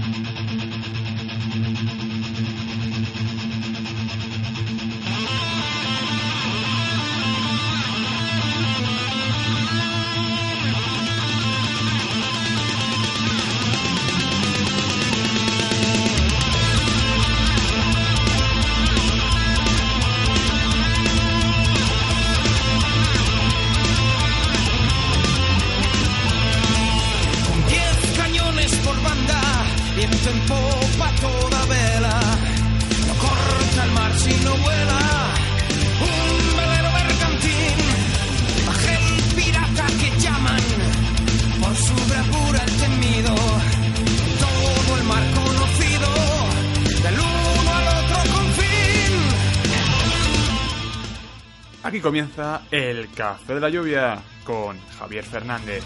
Con comienza el Café de la Lluvia con Javier Fernández.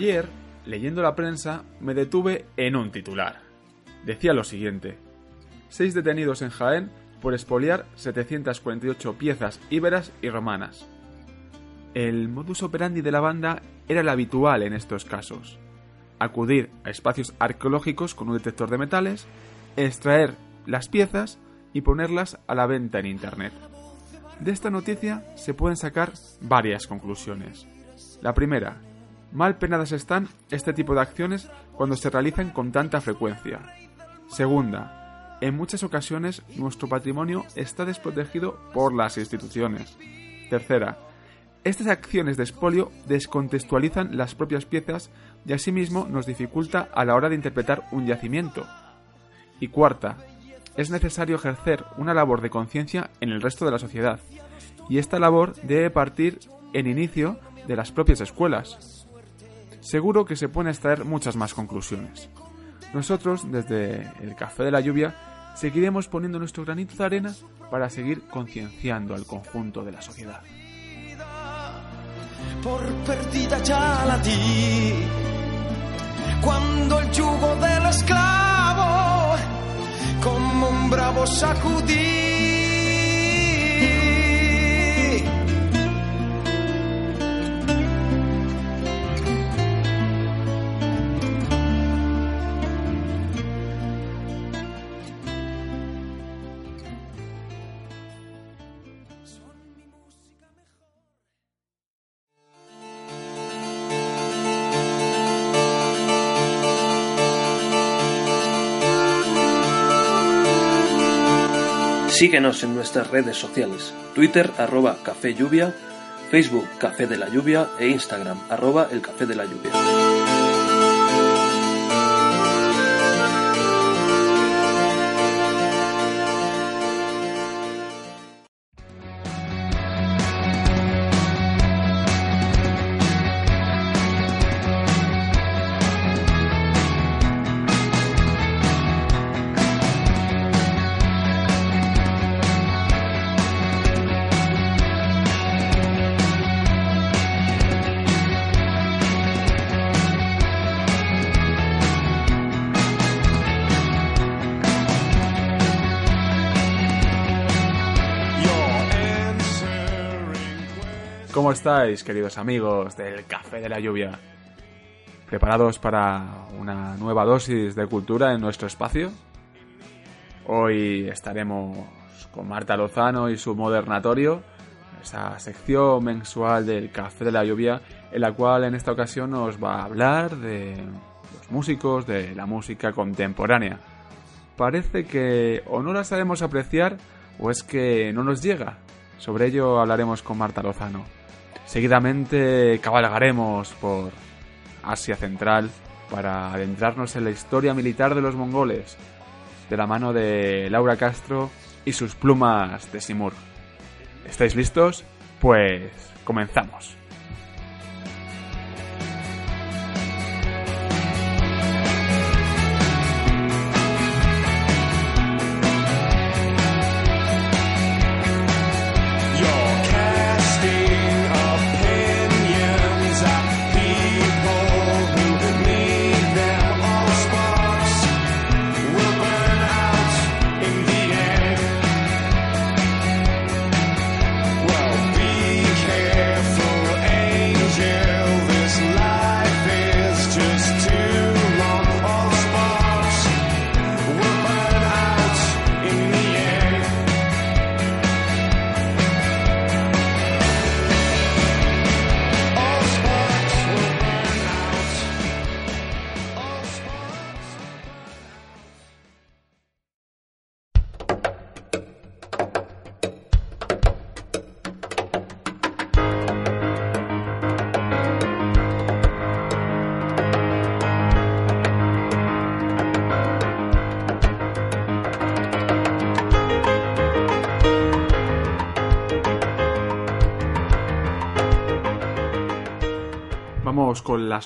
Ayer, leyendo la prensa, me detuve en un titular. Decía lo siguiente. Seis detenidos en Jaén por expoliar 748 piezas íberas y romanas. El modus operandi de la banda era el habitual en estos casos. Acudir a espacios arqueológicos con un detector de metales, extraer las piezas y ponerlas a la venta en Internet. De esta noticia se pueden sacar varias conclusiones. La primera, mal penadas están este tipo de acciones cuando se realizan con tanta frecuencia. Segunda, en muchas ocasiones nuestro patrimonio está desprotegido por las instituciones. Tercera, estas acciones de expolio descontextualizan las propias piezas y asimismo nos dificulta a la hora de interpretar un yacimiento. Y cuarta, es necesario ejercer una labor de conciencia en el resto de la sociedad, y esta labor debe partir en inicio de las propias escuelas. Seguro que se pueden extraer muchas más conclusiones. Nosotros, desde el Café de la Lluvia, seguiremos poniendo nuestro granito de arena para seguir concienciando al conjunto de la sociedad. Por perdida ya la. Cuando el yugo del esclavo, como un bravo. Síguenos en nuestras redes sociales, Twitter arroba Café Lluvia, Facebook Café de la Lluvia. E Instagram arroba El Café de la Lluvia. Estáis, queridos amigos del Café de la Lluvia? ¿Preparados para una nueva dosis de cultura en nuestro espacio? Hoy estaremos con Marta Lozano y su Modernatorio, esa sección mensual del Café de la Lluvia, en la cual en esta ocasión nos va a hablar de los músicos, de la música contemporánea. Parece que o no la sabemos apreciar o es que no nos llega. Sobre ello hablaremos con Marta Lozano. Seguidamente cabalgaremos por Asia Central para adentrarnos en la historia militar de los mongoles, de la mano de Laura Castro y sus plumas de Simur. ¿Estáis listos? Pues comenzamos.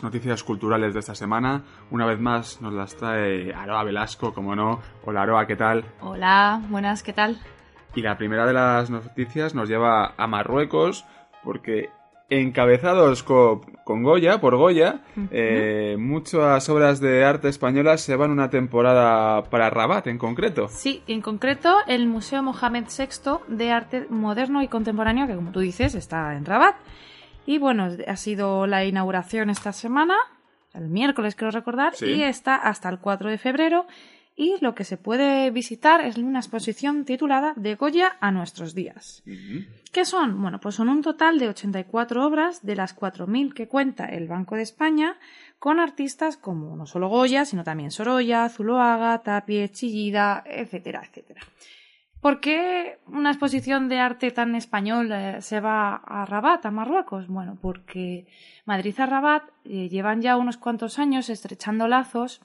Noticias culturales de esta semana. Una vez más nos las trae Aroa Velasco, como no. Hola Aroa, ¿qué tal? Hola, buenas, ¿qué tal? Y la primera de las noticias nos lleva a Marruecos, porque encabezados co- con, Goya, por Goya, eh, muchas obras de arte españolas se van una temporada para Rabat en concreto. Sí, en concreto el Museo Mohamed VI de Arte Moderno y Contemporáneo, que como tú dices está en Rabat. Y bueno, ha sido la inauguración esta semana, el miércoles creo recordar, Sí. y está hasta el 4 de febrero. Y lo que se puede visitar es una exposición titulada De Goya a nuestros días. ¿Qué son? Bueno, pues son un total de 84 obras, de las 4.000 que cuenta el Banco de España, con artistas como no solo Goya, sino también Sorolla, Zuloaga, Tapie, Chillida, etcétera, etcétera. ¿Por qué una exposición de arte tan español eh, se va a Rabat, a Marruecos? Bueno, porque Madrid a Rabat eh, llevan ya unos cuantos años estrechando lazos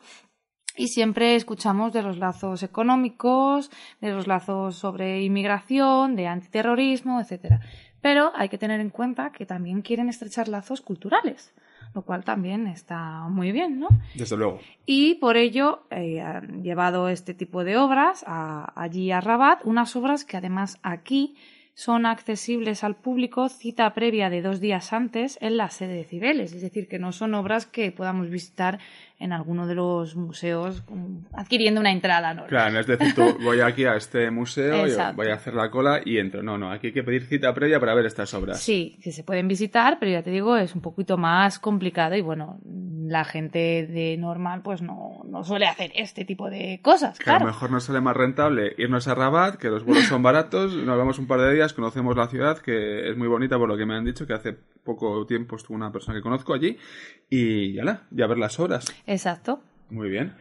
y siempre escuchamos de los lazos económicos, de los lazos sobre inmigración, de antiterrorismo, etcétera. Pero hay que tener en cuenta que también quieren estrechar lazos culturales, lo cual también está muy bien, ¿no? Desde luego. Y por ello eh, han llevado este tipo de obras allí a Rabat, unas obras que además aquí son accesibles al público cita previa de dos días antes en la sede de Cibeles, es decir, que no son obras que podamos visitar en alguno de los museos adquiriendo una entrada ¿no? Claro, es decir, tú voy aquí a este museo, voy a hacer la cola y entro. No, no, aquí hay que pedir cita previa para ver estas obras. Sí, que se pueden visitar, pero ya te digo, es un poquito más complicado y bueno, la gente de normal pues no, no suele hacer este tipo de cosas. Que a lo mejor nos sale más rentable irnos a Rabat, que los vuelos son baratos, nos vamos un par de días, conocemos la ciudad, que es muy bonita por lo que me han dicho, que hace poco tiempo estuvo una persona que conozco allí, y ya, ya ver las obras. Exacto. Muy bien.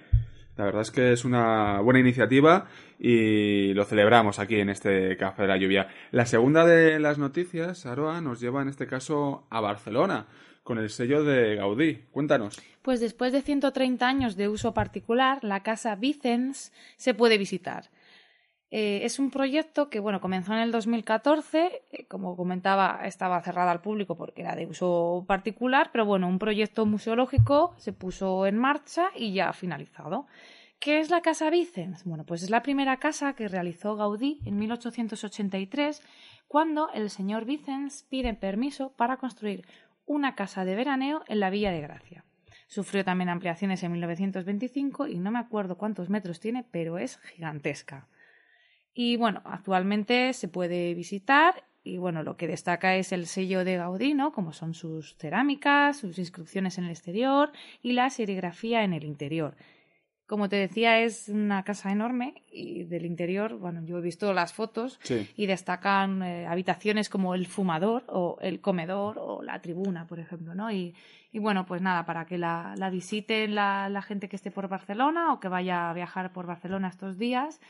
La verdad es que es una buena iniciativa y lo celebramos aquí en este Café de la Lluvia. La segunda de las noticias, Aroa, nos lleva en este caso a Barcelona con el sello de Gaudí. Cuéntanos. Pues después de 130 años de uso particular, la casa Vicens se puede visitar. Eh, es un proyecto que, bueno, comenzó en el 2014, eh, como comentaba, estaba cerrada al público porque era de uso particular, pero bueno, un proyecto museológico se puso en marcha y ya ha finalizado. ¿Qué es la Casa Vicens? Bueno, pues es la primera casa que realizó Gaudí en 1883, cuando el señor Vicens pide permiso para construir una casa de veraneo en la Villa de Gracia. Sufrió también ampliaciones en 1925 y no me acuerdo cuántos metros tiene, pero es gigantesca. Y bueno, actualmente se puede visitar y bueno, lo que destaca es el sello de Gaudí, ¿no? Como son sus cerámicas, sus inscripciones en el exterior y la serigrafía en el interior. Como te decía, es una casa enorme y del interior, bueno, yo he visto las fotos y destacan eh, habitaciones como el fumador o el comedor o la tribuna, por ejemplo, ¿no? Y, y bueno, pues nada, para que la, la visiten la, la, gente que esté por Barcelona o que vaya a viajar por Barcelona estos días,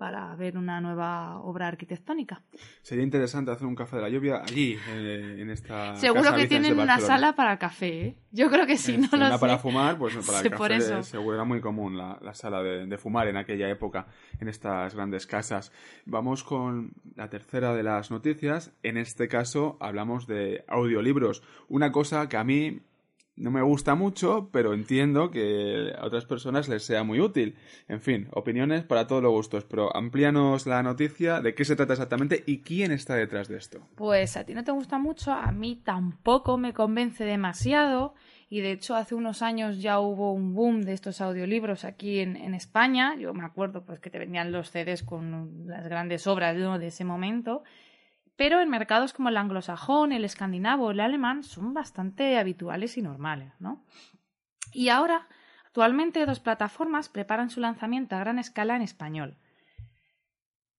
para ver una nueva obra arquitectónica. Sería interesante hacer un café de la lluvia allí, eh, en esta. Seguro que tienen una sala para café. ¿eh? Yo creo que sí, no lo una para fumar, pues para el café seguro era muy común la, la sala de, de, fumar en aquella época, en estas grandes casas. Vamos con la tercera de las noticias. En este caso hablamos de audiolibros. Una cosa que a mí no me gusta mucho, pero entiendo que a otras personas les sea muy útil. En fin, opiniones para todos los gustos, pero amplíanos la noticia de qué se trata exactamente y quién está detrás de esto. Pues a ti no te gusta mucho, a mí tampoco me convence demasiado. Y de hecho, hace unos años ya hubo un boom de estos audiolibros aquí en, España. Yo me acuerdo pues que te vendían los CDs con las grandes obras de ese momento pero en mercados como el anglosajón, el escandinavo o el alemán son bastante habituales y normales, ¿no? Y ahora, actualmente, dos plataformas preparan su lanzamiento a gran escala en español.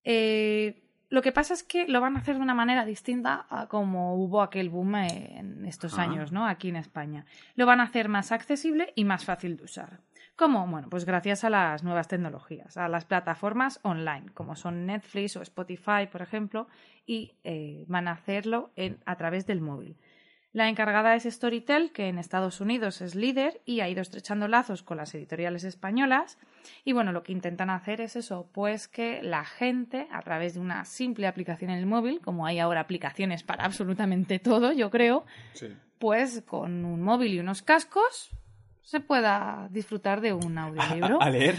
Eh, lo que pasa es que lo van a hacer de una manera distinta a como hubo aquel boom en estos años, ¿no? Aquí en España. Lo van a hacer más accesible y más fácil de usar. ¿Cómo? Bueno, pues gracias a las nuevas tecnologías, a las plataformas online, como son Netflix o Spotify, por ejemplo, y eh, van a hacerlo a través del móvil. La encargada es Storytel, que en Estados Unidos es líder y ha ido estrechando lazos con las editoriales españolas. Y bueno, lo que intentan hacer es eso, pues que la gente, a través de una simple aplicación en el móvil, como hay ahora aplicaciones para absolutamente todo, yo creo, pues con un móvil y unos cascos, se pueda disfrutar de un audiolibro. ¿A, leer?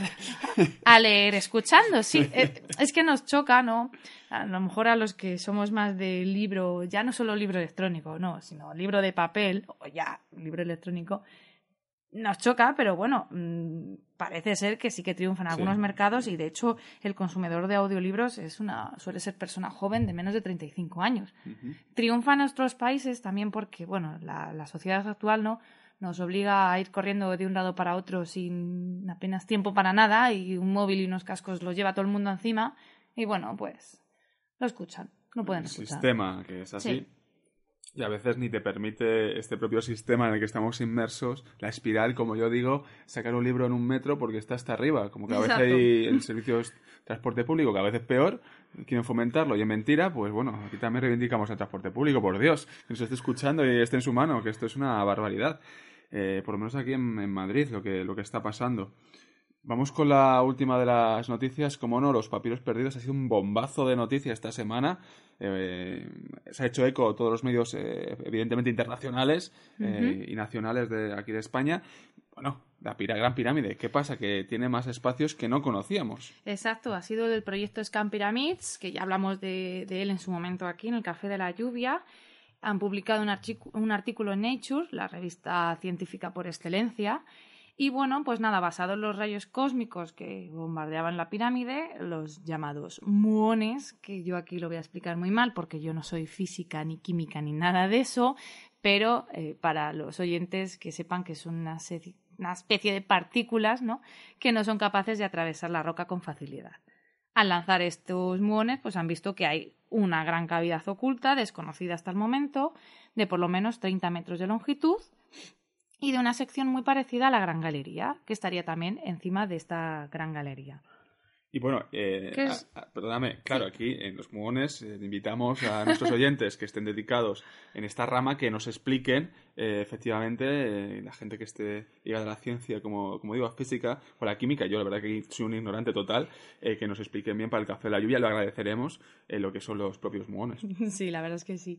A leer, escuchando, sí. Eh, es que nos choca, ¿no? A lo mejor a los que somos más de libro, ya no solo libro electrónico, no, sino libro de papel, o ya libro electrónico, nos choca, pero bueno, mm, parece ser que sí que triunfan algunos mercados y de hecho el consumidor de audiolibros es una, suele ser persona joven de menos de 35 años. Triunfa en otros países también porque, bueno, la, la sociedad actual no nos obliga a ir corriendo de un lado para otro sin apenas tiempo para nada y un móvil y unos cascos los lleva todo el mundo encima y bueno, pues lo escuchan, no pueden escuchar. El sistema que es así. Y a veces ni te permite este propio sistema en el que estamos inmersos, la espiral, como yo digo, sacar un libro en un metro porque está hasta arriba. Como que a veces hay el servicio de transporte público, que a veces es peor, quieren fomentarlo y es mentira, pues bueno, aquí también reivindicamos el transporte público, por Dios, que nos esté escuchando y esté en su mano, que esto es una barbaridad. Eh, por lo menos aquí en, Madrid, lo que, lo que está pasando. Vamos con la última de las noticias. Como no, los papiros perdidos ha sido un bombazo de noticias esta semana. Eh, se ha hecho eco todos los medios, eh, evidentemente internacionales y nacionales de aquí de España. Bueno, la Gran Pirámide, ¿qué pasa? Que tiene más espacios que no conocíamos. Exacto, ha sido el proyecto Scan Pyramids, que ya hablamos de, él en su momento aquí en el Café de la Lluvia. Han publicado un artículo en Nature, la revista científica por excelencia, y bueno, pues nada, basado en los rayos cósmicos que bombardeaban la pirámide, los llamados muones, que yo aquí lo voy a explicar muy mal porque yo no soy física ni química ni nada de eso, pero eh, para los oyentes que sepan que son una, una especie de partículas ¿no? que no son capaces de atravesar la roca con facilidad. Al lanzar estos muones, pues han visto que hay una gran cavidad oculta, desconocida hasta el momento, de por lo menos 30 metros de longitud, y de una sección muy parecida a la Gran Galería, que estaría también encima de esta Gran Galería. Y bueno, eh, perdóname, claro, aquí en los muones eh, invitamos a nuestros oyentes que estén dedicados en esta rama que nos expliquen eh, efectivamente la gente que esté ligada a la ciencia, como, como digo, a física o a la química. Yo la verdad que soy un ignorante total, que nos expliquen bien para el café de la lluvia. Lo agradeceremos lo que son los propios muones. Sí, la verdad es que sí.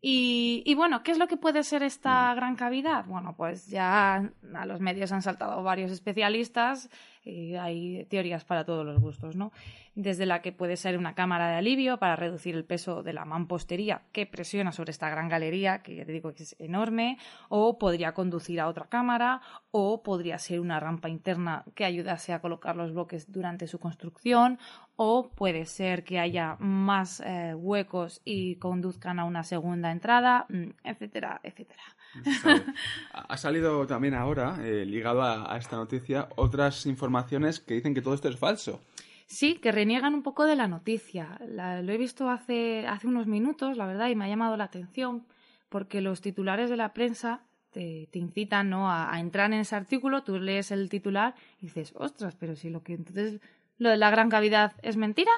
Y, y, bueno, ¿qué es lo que puede ser esta mm. gran cavidad? Bueno, pues ya a los medios han saltado varios especialistas hay teorías para todos los gustos, ¿no? Desde la que puede ser una cámara de alivio para reducir el peso de la mampostería que presiona sobre esta gran galería, que ya te digo que es enorme, o podría conducir a otra cámara, o podría ser una rampa interna que ayudase a colocar los bloques durante su construcción, o puede ser que haya más eh, huecos y conduzcan a una segunda entrada, mm, etcétera, etcétera. Ha salido también ahora, eh, ligado a, esta noticia, otras informaciones que dicen que todo esto es falso. Sí, que reniegan un poco de la noticia. lo he visto hace, hace unos minutos, la verdad, y me ha llamado la atención, porque los titulares de la prensa te, incitan ¿no? a, entrar en ese artículo, tú lees el titular y dices, ostras, pero si lo que entonces lo de la gran cavidad es mentira.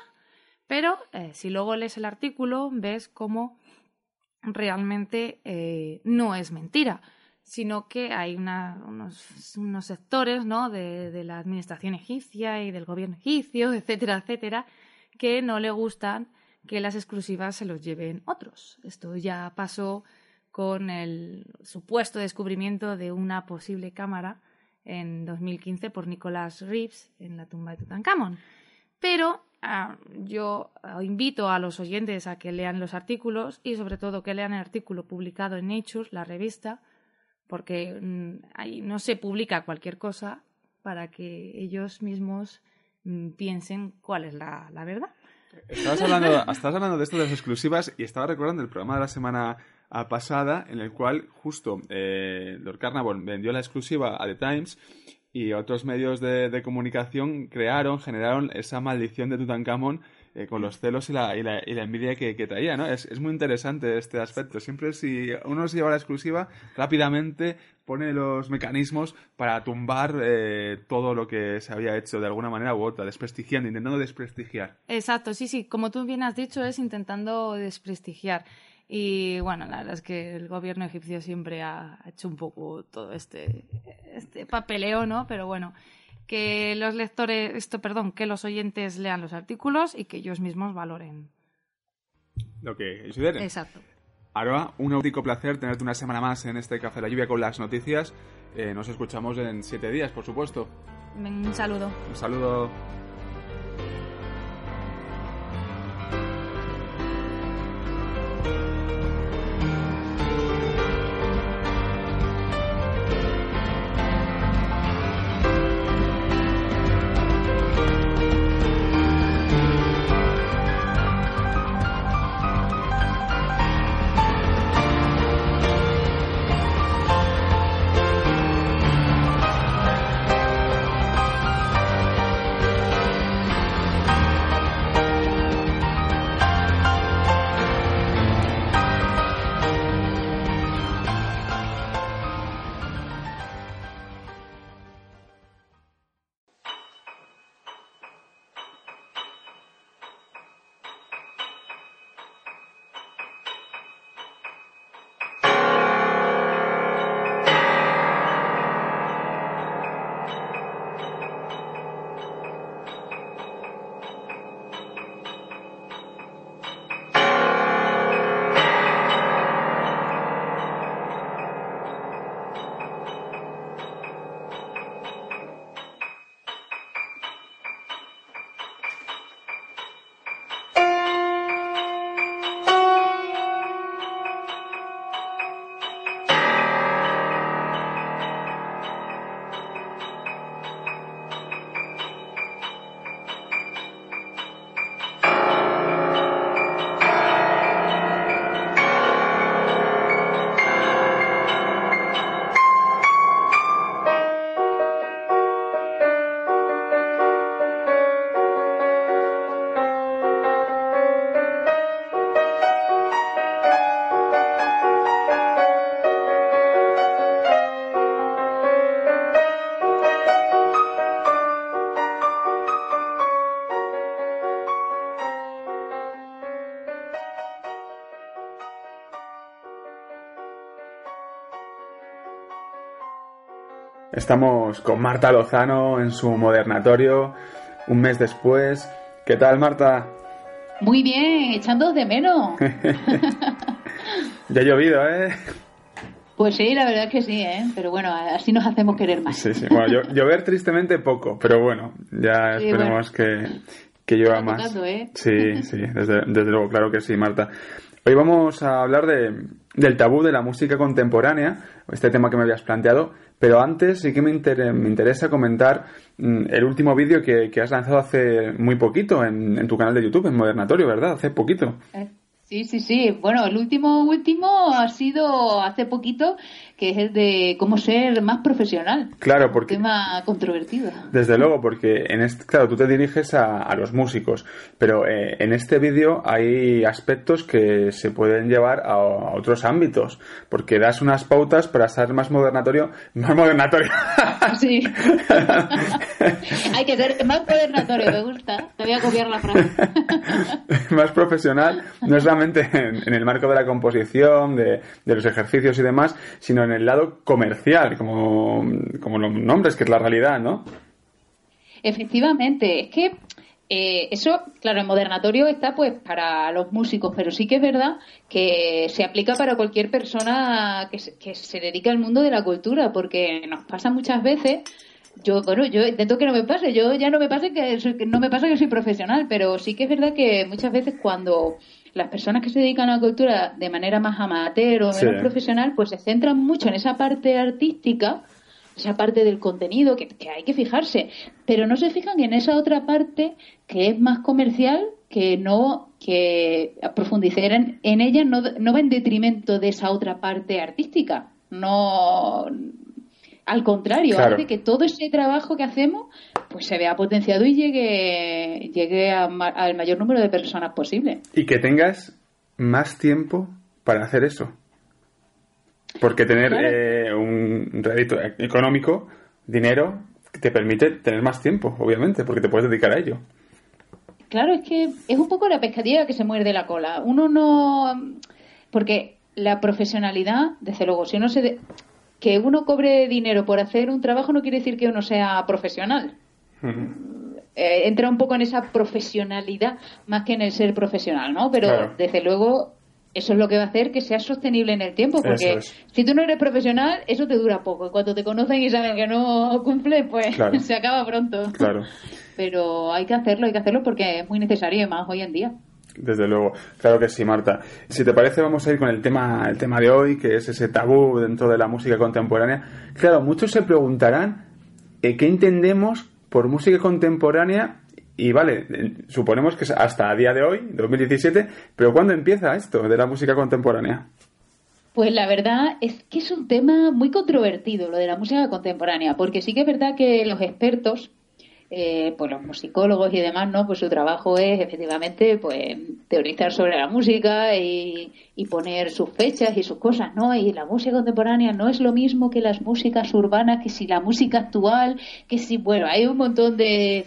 Pero eh, si luego lees el artículo, ves cómo realmente eh, no es mentira, sino que hay unos, sectores ¿no? de, la administración egipcia y del gobierno egipcio, etcétera, etcétera, que no le gustan que las exclusivas se los lleven otros. Esto ya pasó con el supuesto descubrimiento de una posible cámara en 2015 por Nicholas Reeves en la tumba de Tutankamón. Pero Yo invito a los oyentes a que lean los artículos y sobre todo que lean el artículo publicado en Nature, la revista, porque mm, ahí no se publica cualquier cosa para que ellos mismos mm, piensen cuál es la, verdad. Estabas hablando, hablando de esto de las exclusivas y estaba recordando el programa de la semana pasada en el cual justo eh, Lord Carnarvon vendió la exclusiva a The Times y otros medios de, comunicación crearon, generaron esa maldición de Tutankamón eh, con los celos y la, y la, envidia que, traía, ¿no? Es, muy interesante este aspecto. Siempre si uno se lleva la exclusiva, rápidamente pone los mecanismos para tumbar eh, todo lo que se había hecho de alguna manera u otra, desprestigiando, intentando desprestigiar. Exacto, sí, sí. Como tú bien has dicho, es intentando desprestigiar. Y bueno, la verdad es que el gobierno egipcio siempre ha hecho un poco todo este, este papeleo, ¿no? Pero bueno, que los lectores, esto, perdón, que los oyentes lean los artículos y que ellos mismos valoren. Lo que consideren. Exacto. Aroa, un auténtico placer tenerte una semana más en este Café de la Lluvia con las noticias. Eh, nos escuchamos en siete días, por supuesto. Un saludo. Un saludo. Estamos con Marta Lozano en su modernatorio, un mes después. ¿Qué tal, Marta? Muy bien, echando de menos. ya ha llovido, ¿eh? Pues sí, la verdad es que sí, ¿eh? Pero bueno, así nos hacemos querer más. Sí, sí. Bueno, llover tristemente poco, pero bueno, ya esperemos que, que llueva más. ¿eh? Sí, sí, desde, desde luego, claro que sí, Marta. Hoy vamos a hablar de, del tabú de la música contemporánea, este tema que me habías planteado, pero antes sí que me, me interesa comentar mm, el último vídeo que, has lanzado hace muy poquito en, en, tu canal de YouTube, en Modernatorio, ¿verdad? Hace poquito. Eh, Sí, sí, sí. Bueno, el último último ha sido hace poquito, que es el de cómo ser más profesional. Claro, porque... Un tema controvertido. Desde luego, porque en este, claro, tú te diriges a, los músicos, pero eh, en este vídeo hay aspectos que se pueden llevar a, otros ámbitos, porque das unas pautas para ser más modernatorio, más modernatorio. Sí. hay que ser más modernatorio, me gusta. Te voy a copiar la frase. más profesional, no es la en, el marco de la composición, de, los ejercicios y demás, sino en el lado comercial, como, como los nombres, que es la realidad, ¿no? Efectivamente, es que eh, eso, claro, en modernatorio está pues para los músicos, pero sí que es verdad que se aplica para cualquier persona que se, que se dedica al mundo de la cultura, porque nos pasa muchas veces yo bueno yo intento que no me pase yo ya no me pase que, no me pasa que soy profesional pero sí que es verdad que muchas veces cuando las personas que se dedican a la cultura de manera más amateur o menos profesional, pues se centran mucho en esa parte artística, esa parte del contenido que, hay que fijarse, pero no se fijan en esa otra parte que es más comercial, que no que profundizar en, ella no, no va en detrimento de esa otra parte artística. No, al contrario, hace que todo ese trabajo que hacemos pues se vea potenciado y llegue, llegue al mayor número de personas posible. Y que tengas más tiempo para hacer eso. Porque tener eh, un rédito económico, dinero, te permite tener más tiempo, obviamente, porque te puedes dedicar a ello. Claro, es que es un poco la pescadilla que se muerde la cola. Uno no. Porque la profesionalidad, desde luego, si uno se que uno cobre dinero por hacer un trabajo no quiere decir que uno sea profesional. Eh, entra un poco en esa profesionalidad más que en el ser profesional, ¿no? Pero desde luego eso es lo que va a hacer que sea sostenible en el tiempo, porque si tú no eres profesional, eso te dura poco. Y cuando te conocen y saben que no cumple, pues se acaba pronto. Claro. Pero hay que hacerlo, hay que hacerlo porque es muy necesario y más hoy en día. Desde luego, claro que sí, Marta. Si te parece, vamos a ir con el tema, el tema de hoy, que es ese tabú dentro de la música contemporánea. Claro, muchos se preguntarán eh, qué entendemos por música contemporánea y vale, suponemos que es hasta a día de hoy, 2017, pero ¿cuándo empieza esto de la música contemporánea? Pues la verdad es que es un tema muy controvertido lo de la música contemporánea, porque sí que es verdad que los expertos eh, pues los musicólogos y demás, ¿no? Pues su trabajo es efectivamente pues teorizar sobre la música y, y, poner sus fechas y sus cosas, ¿no? Y la música contemporánea no es lo mismo que las músicas urbanas, que si la música actual, que si, bueno, hay un montón de...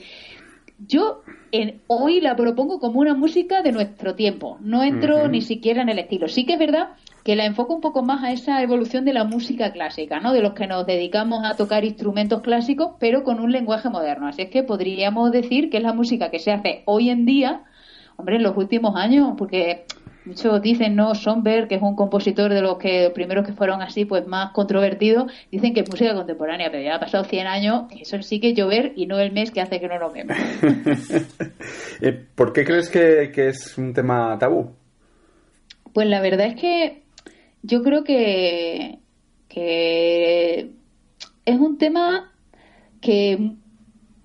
Yo en, hoy la propongo como una música de nuestro tiempo, no entro ni siquiera en el estilo. Sí que es verdad que la enfoco un poco más a esa evolución de la música clásica, ¿no? De los que nos dedicamos a tocar instrumentos clásicos, pero con un lenguaje moderno. Así es que podríamos decir que es la música que se hace hoy en día, hombre, en los últimos años, porque muchos dicen, no, Sonberg, que es un compositor de los que los primeros que fueron así, pues más controvertidos, dicen que es música contemporánea, pero ya ha pasado 100 años, eso sí que llover y no el mes que hace que no lo vemos. Eh, ¿Por qué crees que, que es un tema tabú? Pues la verdad es que yo creo que, que es un tema que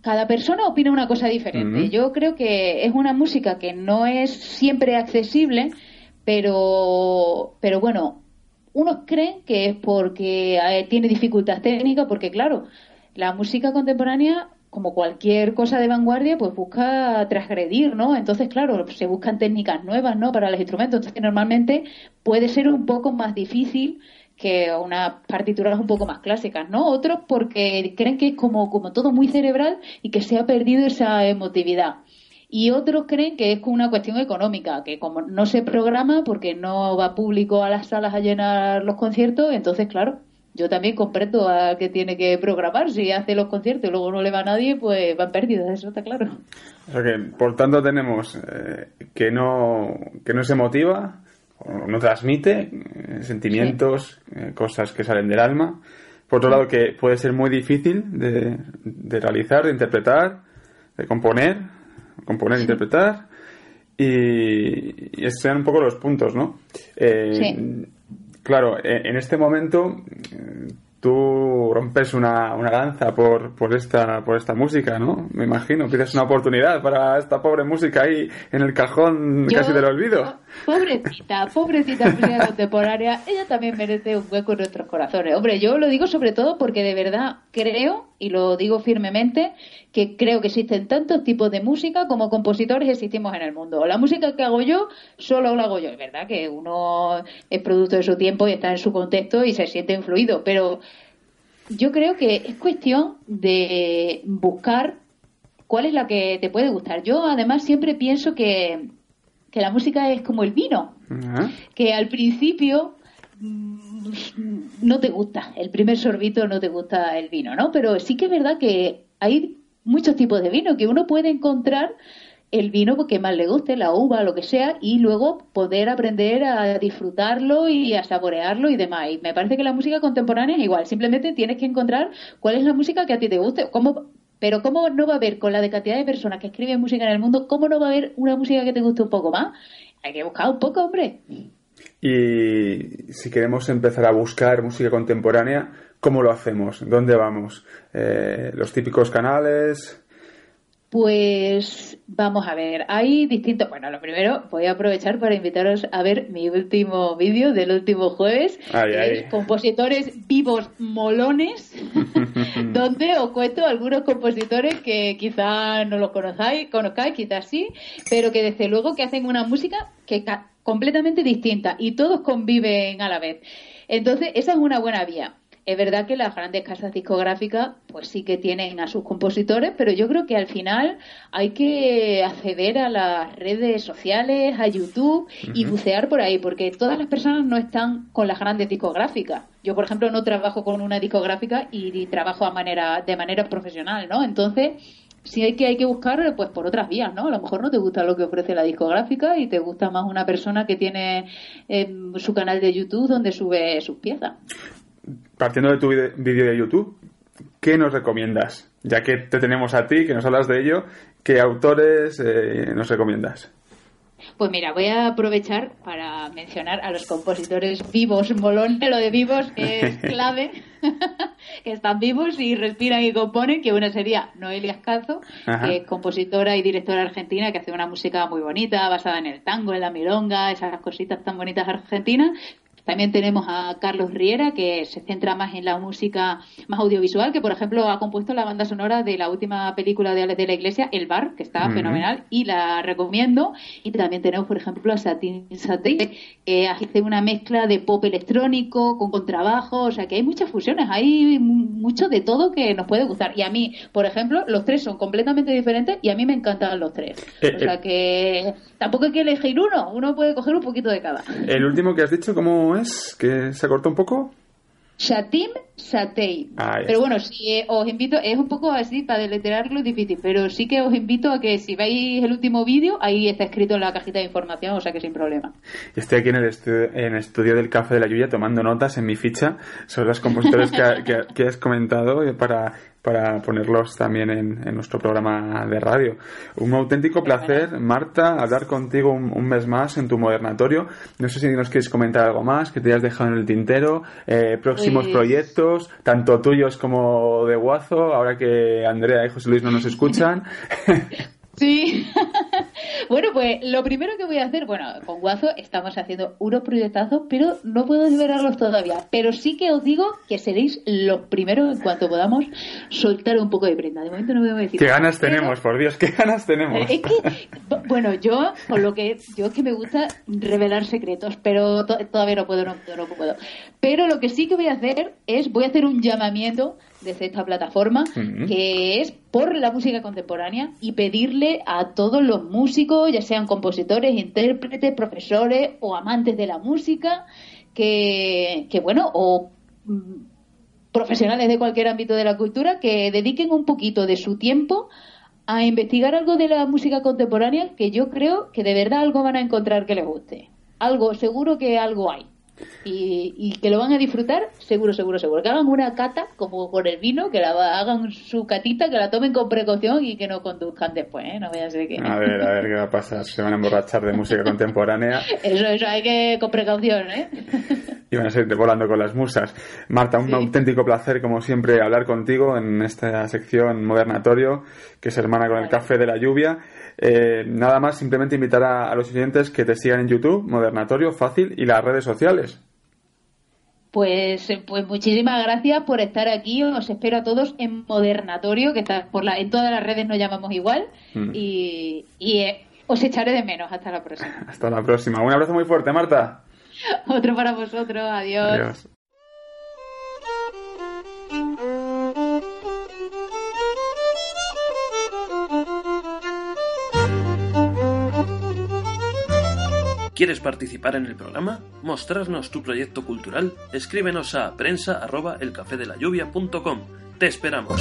cada persona opina una cosa diferente. Yo creo que es una música que no es siempre accesible, pero, pero bueno, unos creen que es porque eh, tiene dificultades técnicas, porque claro, la música contemporánea como cualquier cosa de vanguardia, pues busca transgredir, ¿no? Entonces, claro, se buscan técnicas nuevas, ¿no? Para los instrumentos. Entonces, normalmente puede ser un poco más difícil que unas partituras un poco más clásicas, ¿no? Otros porque creen que es como, como todo muy cerebral y que se ha perdido esa emotividad. Y otros creen que es una cuestión económica, que como no se programa porque no va público a las salas a llenar los conciertos, entonces, claro, yo también comprendo a que tiene que programar. Si hace los conciertos y luego no le va a nadie, pues van perdidos, eso está claro. por tanto, tenemos eh, que, no, que no se motiva, o no transmite eh, sentimientos, eh, cosas que salen del alma. Por otro lado, que puede ser muy difícil de, de realizar, de interpretar, de componer, componer, interpretar. Y, y esos sean un poco los puntos, ¿no? sí Claro, e, en este momento tú rompes una, una lanza por, por, esta, por esta música, ¿no? Me imagino, pides una oportunidad para esta pobre música ahí en el cajón casi del olvido. Pobrecita, pobrecita música contemporánea, ella también merece un hueco en nuestros corazones. Hombre, yo lo digo sobre todo porque de verdad creo, y lo digo firmemente, que creo que existen tantos tipos de música como compositores existimos en el mundo. La música que hago yo, solo la hago yo. Es verdad que uno es producto de su tiempo y está en su contexto y se siente influido, pero yo creo que es cuestión de buscar cuál es la que te puede gustar. Yo además siempre pienso que, la música es como el vino, que al principio mm, no te gusta, el primer sorbito no te gusta el vino, ¿no? Pero sí que es verdad que hay muchos tipos de vino que uno puede encontrar el vino que más le guste, la uva, lo que sea, y luego poder aprender a disfrutarlo y a saborearlo y demás. Y me parece que la música contemporánea es igual, simplemente tienes que encontrar cuál es la música que a ti te guste, cómo, pero cómo no va a haber con la de cantidad de personas que escriben música en el mundo, cómo no va a haber una música que te guste un poco más. Hay que buscar un poco, hombre. Y si queremos empezar a buscar música contemporánea, ¿cómo lo hacemos? ¿Dónde vamos? Eh, ¿Los típicos canales? Pues vamos a ver, hay distintos. Bueno, lo primero, voy a aprovechar para invitaros a ver mi último vídeo del último jueves, es compositores vivos molones, donde os cuento algunos compositores que quizá no los conozcáis, conozcáis, quizás sí, pero que desde luego que hacen una música que completamente distinta y todos conviven a la vez. Entonces, esa es una buena vía. Es verdad que las grandes casas discográficas pues sí que tienen a sus compositores, pero yo creo que al final hay que acceder a las redes sociales, a YouTube y bucear por ahí, porque todas las personas no están con las grandes discográficas. Yo, por ejemplo, no trabajo con una discográfica y, trabajo a manera, de manera profesional, ¿no? Entonces, sí hay que hay que buscar pues por otras vías, ¿no? A lo mejor no te gusta lo que ofrece la discográfica y te gusta más una persona que tiene em, su canal de YouTube donde sube sus piezas partiendo de tu vídeo de YouTube, ¿qué nos recomiendas? Ya que te tenemos a ti, que nos hablas de ello, ¿qué autores eh, nos recomiendas? Pues mira, voy a aprovechar para mencionar a los compositores vivos, molón, lo de vivos es clave, que están vivos y respiran y componen, que una sería Noelia Escazo, que es compositora y directora argentina, que hace una música muy bonita, basada en el tango, en la milonga, esas cositas tan bonitas argentinas, también tenemos a Carlos Riera, que se centra más en la música más audiovisual, que por ejemplo ha compuesto la banda sonora de la última película de, de la iglesia, El Bar, que está fenomenal y la recomiendo. Y también tenemos, por ejemplo, a Satin Saté, que hace una mezcla de pop electrónico con contrabajo, o sea que hay muchas fusiones, hay mucho de todo que nos puede gustar. Y a mí, por ejemplo, los tres son completamente diferentes y a mí me encantan los tres. Eh, o sea eh. que tampoco hay que elegir uno, uno puede coger un poquito de cada. El último que has dicho, ¿cómo es? ¿Que se cortó un poco? Shatim Satei. Ah, pero bueno, si eh, os invito, es un poco así para deletrearlo difícil, pero sí que os invito a que si veis el último vídeo, ahí está escrito en la cajita de información, o sea que sin problema. Estoy aquí en el, estudio, en el estudio del Café de la Lluvia tomando notas en mi ficha sobre los compositores que, que has comentado para para ponerlos también en, nuestro programa de radio. Un auténtico placer, Marta, hablar contigo un, mes más en tu modernatorio. No sé si nos quieres comentar algo más, que te hayas dejado en el tintero, eh, próximos pues proyectos, tanto tuyos como de Guazo, ahora que Andrea y José Luis no nos escuchan. Sí. bueno, pues lo primero que voy a hacer, bueno, con Guazo estamos haciendo unos proyectazos, pero no puedo liberarlos todavía. Pero sí que os digo que seréis los primeros en cuanto podamos soltar un poco de prenda. De momento no voy a decir. ¿Qué ganas tenemos, por Dios? ¿Qué ganas tenemos? Es que, bueno, yo, por lo que yo es que me gusta revelar secretos, pero todavía no puedo, no no puedo. Pero lo que sí que voy a hacer es, voy a hacer un llamamiento desde esta plataforma, que es por la música contemporánea y pedirle a todos los músicos, ya sean compositores, intérpretes, profesores o amantes de la música, que, que bueno, o mm, profesionales de cualquier ámbito de la cultura que dediquen un poquito de su tiempo a investigar algo de la música contemporánea que yo creo que de verdad algo van a encontrar que les guste. Algo, seguro que algo hay y, que lo van a disfrutar, seguro, seguro, seguro. Que hagan una cata, como con el vino, que la hagan su catita, que la tomen con precaución y que no conduzcan después, ¿eh? No voy a ser que... A ver, a ver qué va a pasar. Se van a emborrachar de música contemporánea. Eso, eso, hay que con precaución, ¿eh? Y van a seguir volando con las musas. Marta, un auténtico placer, como siempre, hablar contigo en esta sección Modernatorio, que es hermana con el café de la lluvia. Eh, nada más, simplemente invitar a, los oyentes que te sigan en YouTube, Modernatorio, fácil, y las redes sociales. Pues, eh, pues muchísimas gracias por estar aquí. Os espero a todos en Modernatorio, que está por la, en todas las redes nos llamamos igual. Mm. Y, eh, os echaré de menos. Hasta la próxima. Hasta la próxima. Un abrazo muy fuerte, Marta. Otro para vosotros. Adiós. Adiós. ¿Quieres participar en el programa? ¿Mostrarnos tu proyecto cultural? Escríbenos a prensa arroba Te esperamos.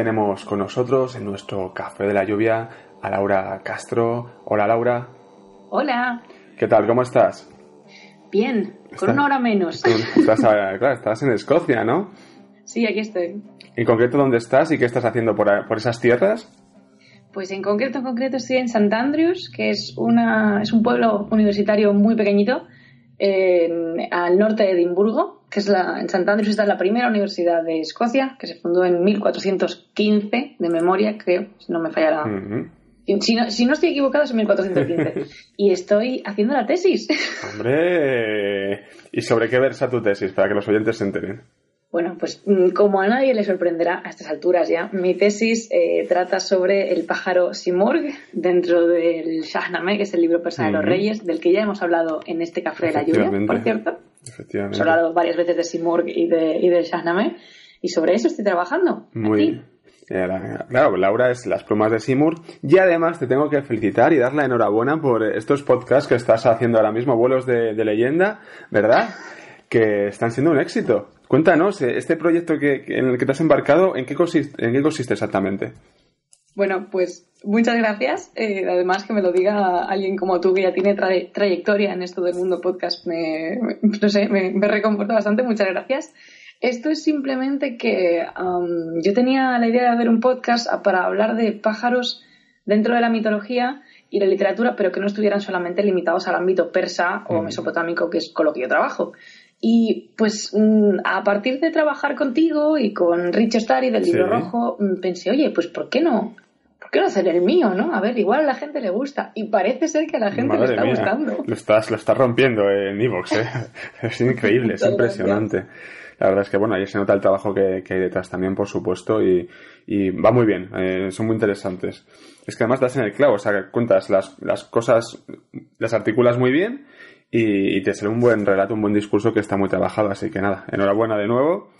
Tenemos con nosotros en nuestro Café de la Lluvia a Laura Castro. Hola Laura. Hola. ¿Qué tal? ¿Cómo estás? Bien, con una hora menos. Estás, claro, estás en Escocia, ¿no? Sí, aquí estoy. ¿En concreto dónde estás y qué estás haciendo por, por esas tierras? Pues en concreto, en concreto estoy en St. Andrews, que es, una, es un pueblo universitario muy pequeñito al norte de Edimburgo, que es la, en St. Andrews está la primera universidad de Escocia, que se fundó en 1415, de memoria, creo, si no me fallará. si, no, si, no, estoy equivocado, es en 1415. y estoy haciendo la tesis. Hombre, ¿y sobre qué versa tu tesis? Para que los oyentes se enteren. Bueno, pues mm, como a nadie le sorprenderá a estas alturas ya, mi tesis eh, trata sobre el pájaro Simurg dentro del Shahnameh, que es el libro persa de los reyes, del que ya hemos hablado en este Café de la Lluvia, por cierto. Efectivamente. Hemos hablado varias veces de Simurg y, de, y del Shahnameh, y sobre eso estoy trabajando. Muy bien. Claro, Laura es las plumas de Simurg y además te tengo que felicitar y dar la enhorabuena por estos podcasts que estás haciendo ahora mismo, vuelos de, de leyenda, ¿verdad? Que están siendo un éxito. Cuéntanos, eh, este proyecto que, en el que te has embarcado, ¿en qué consiste, en qué consiste exactamente? Bueno, pues muchas gracias. Eh, además, que me lo diga alguien como tú, que ya tiene trayectoria en esto del mundo podcast, me, no sé, me, reconforta bastante. Muchas gracias. Esto es simplemente que um, yo tenía la idea de hacer un podcast para hablar de pájaros dentro de la mitología y la literatura, pero que no estuvieran solamente limitados al ámbito persa o mesopotámico, que es con lo que yo trabajo. Y pues mm, a partir de trabajar contigo y con Rich Starry del libro rojo, mm, pensé, oye, pues ¿por qué no? ¿Por qué no hacer el mío, no? A ver, igual a la gente le gusta. Y parece ser que a la gente le está gustando. Lo estás, lo estás rompiendo en Evox, ¿eh? es increíble, es impresionante. La verdad es que, bueno, ahí se nota el trabajo que, hay detrás también, por supuesto, y, y va muy bien, eh, son muy interesantes. Es que además das en el clavo, o sea, cuentas las, las cosas, las articulas muy bien y, te sale un buen relato, un buen discurso que está muy trabajado. Así que nada, enhorabuena de nuevo.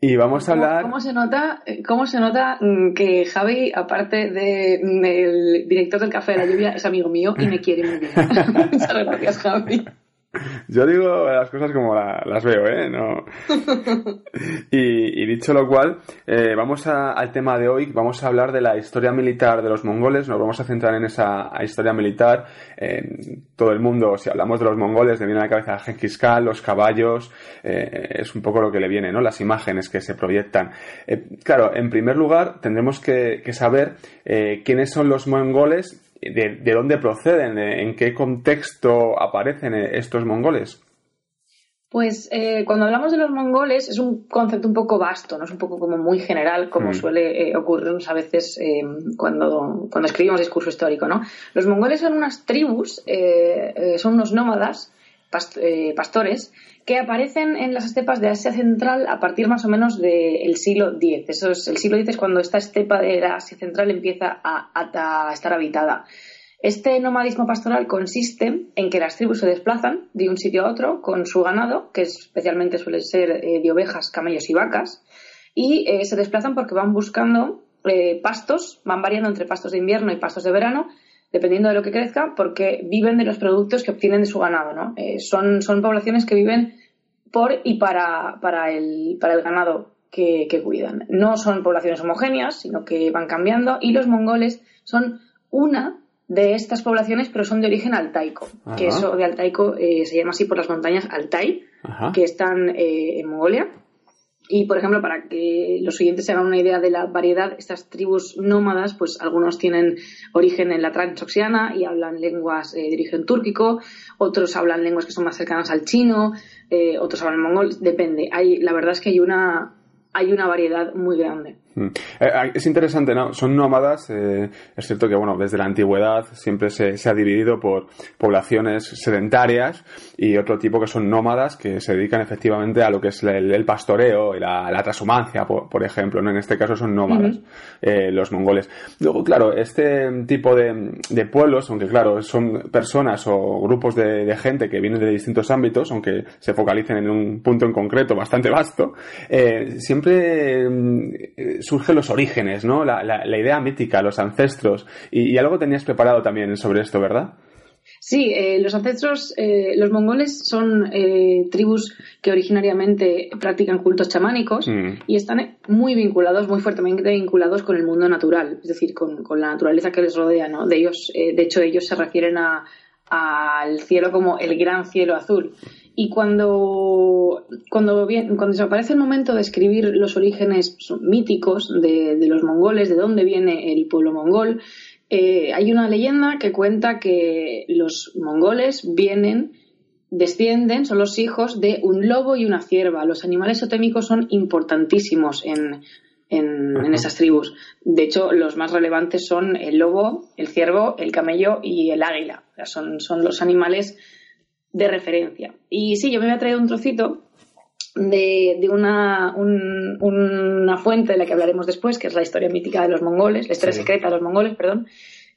Y vamos a hablar. ¿Cómo, se nota, cómo se nota mm, que Javi, aparte del director del Café de la Lluvia, es amigo mío y me quiere muy bien? Muchas gracias, Javi. Yo digo las cosas como las veo, ¿eh? No. Y, dicho lo cual, eh, vamos al tema de hoy. Vamos a hablar de la historia militar de los mongoles. Nos vamos a centrar en esa historia militar. todo el mundo, si hablamos de los mongoles, le viene a la cabeza Genghis Khan, los caballos. Eh, es un poco lo que le viene, ¿no? Las imágenes que se proyectan. Eh, claro, en primer lugar, tendremos que, saber quiénes son los mongoles de, dónde proceden, en qué contexto aparecen estos mongoles. Pues eh, cuando hablamos de los mongoles es un concepto un poco vasto, no es un poco como muy general, como mm. suele eh, ocurrirnos a veces eh, cuando, cuando escribimos discurso histórico, ¿no? Los mongoles son unas tribus, son unos nómadas, pastores, que aparecen en las estepas de Asia Central a partir más o menos del siglo X. Eso es, el siglo X es cuando esta estepa de la Asia Central empieza a, estar habitada. Este nomadismo pastoral consiste en que las tribus se desplazan de un sitio a otro con su ganado, que especialmente suele ser eh, de ovejas, camellos y vacas, y eh, se desplazan porque van buscando eh, pastos, van variando entre pastos de invierno y pastos de verano, dependiendo de lo que crezca, porque viven de los productos que obtienen de su ganado. ¿no? Eh, son, son poblaciones que viven por y para, para, el, para el ganado que, cuidan. No son poblaciones homogéneas, sino que van cambiando, y los mongoles son una de estas poblaciones, pero son de origen altaico, que eso de altaico eh, se llama así por las montañas Altai, que están eh, en Mongolia. Y, por ejemplo, para que los oyentes se hagan una idea de la variedad, estas tribus nómadas, pues algunos tienen origen en la transoxiana y hablan lenguas eh, de origen túrquico, otros hablan lenguas que son más cercanas al chino, eh, otros hablan mongol, depende. Hay, la verdad es que hay una, hay una variedad muy grande. Mm. Eh, es interesante, ¿no? Son nómadas. Eh, es cierto que, bueno, desde la antigüedad siempre se, ha dividido por poblaciones sedentarias y otro tipo que son nómadas que se dedican efectivamente a lo que es el, pastoreo y la, la transhumancia, por, ejemplo. ¿no? En este caso son nómadas, eh, los mongoles. Luego, claro, este tipo de, pueblos, aunque claro, son personas o grupos de, gente que vienen de distintos ámbitos, aunque se focalicen en un punto en concreto bastante vasto, siempre mm, surgen los orígenes, ¿no? La, idea mítica, los ancestros. Y, algo tenías preparado también sobre esto, ¿verdad? Sí, eh, los ancestros, eh, los mongoles son eh, tribus que originariamente practican cultos chamánicos mm. y están muy vinculados, muy fuertemente vinculados con el mundo natural, es decir, con, la naturaleza que les rodea, ¿no? De ellos, de hecho, ellos se refieren al cielo como el gran cielo azul. Y cuando, cuando, cuando se aparece el momento de escribir los orígenes míticos de, los mongoles, de dónde viene el pueblo mongol, eh, hay una leyenda que cuenta que los mongoles vienen, descienden, son los hijos de un lobo y una cierva. Los animales totémicos son importantísimos en, en, esas tribus. De hecho, los más relevantes son el lobo, el ciervo, el camello y el águila. son, son los animales de referencia. Y sí, yo me había traído un trocito de, de una, una fuente de la que hablaremos después, que es la historia mítica de los mongoles, la historia secreta de los mongoles, perdón.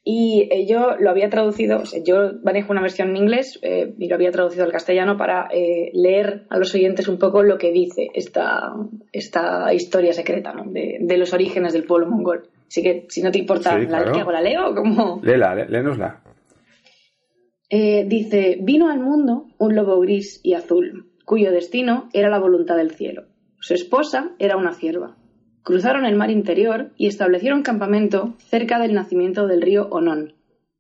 Y eh, yo lo había traducido, yo manejo una versión en inglés eh, y lo había traducido al castellano para eh, leer a los oyentes un poco lo que dice esta, esta historia secreta ¿no? de, los orígenes del pueblo mongol. Así que, si no te importa, ¿la, hago? ¿La leo o cómo? Léela, léenosla. Eh, dice, vino al mundo un lobo gris y azul, cuyo destino era la voluntad del cielo. Su esposa era una cierva. Cruzaron el mar interior y establecieron campamento cerca del nacimiento del río Onón.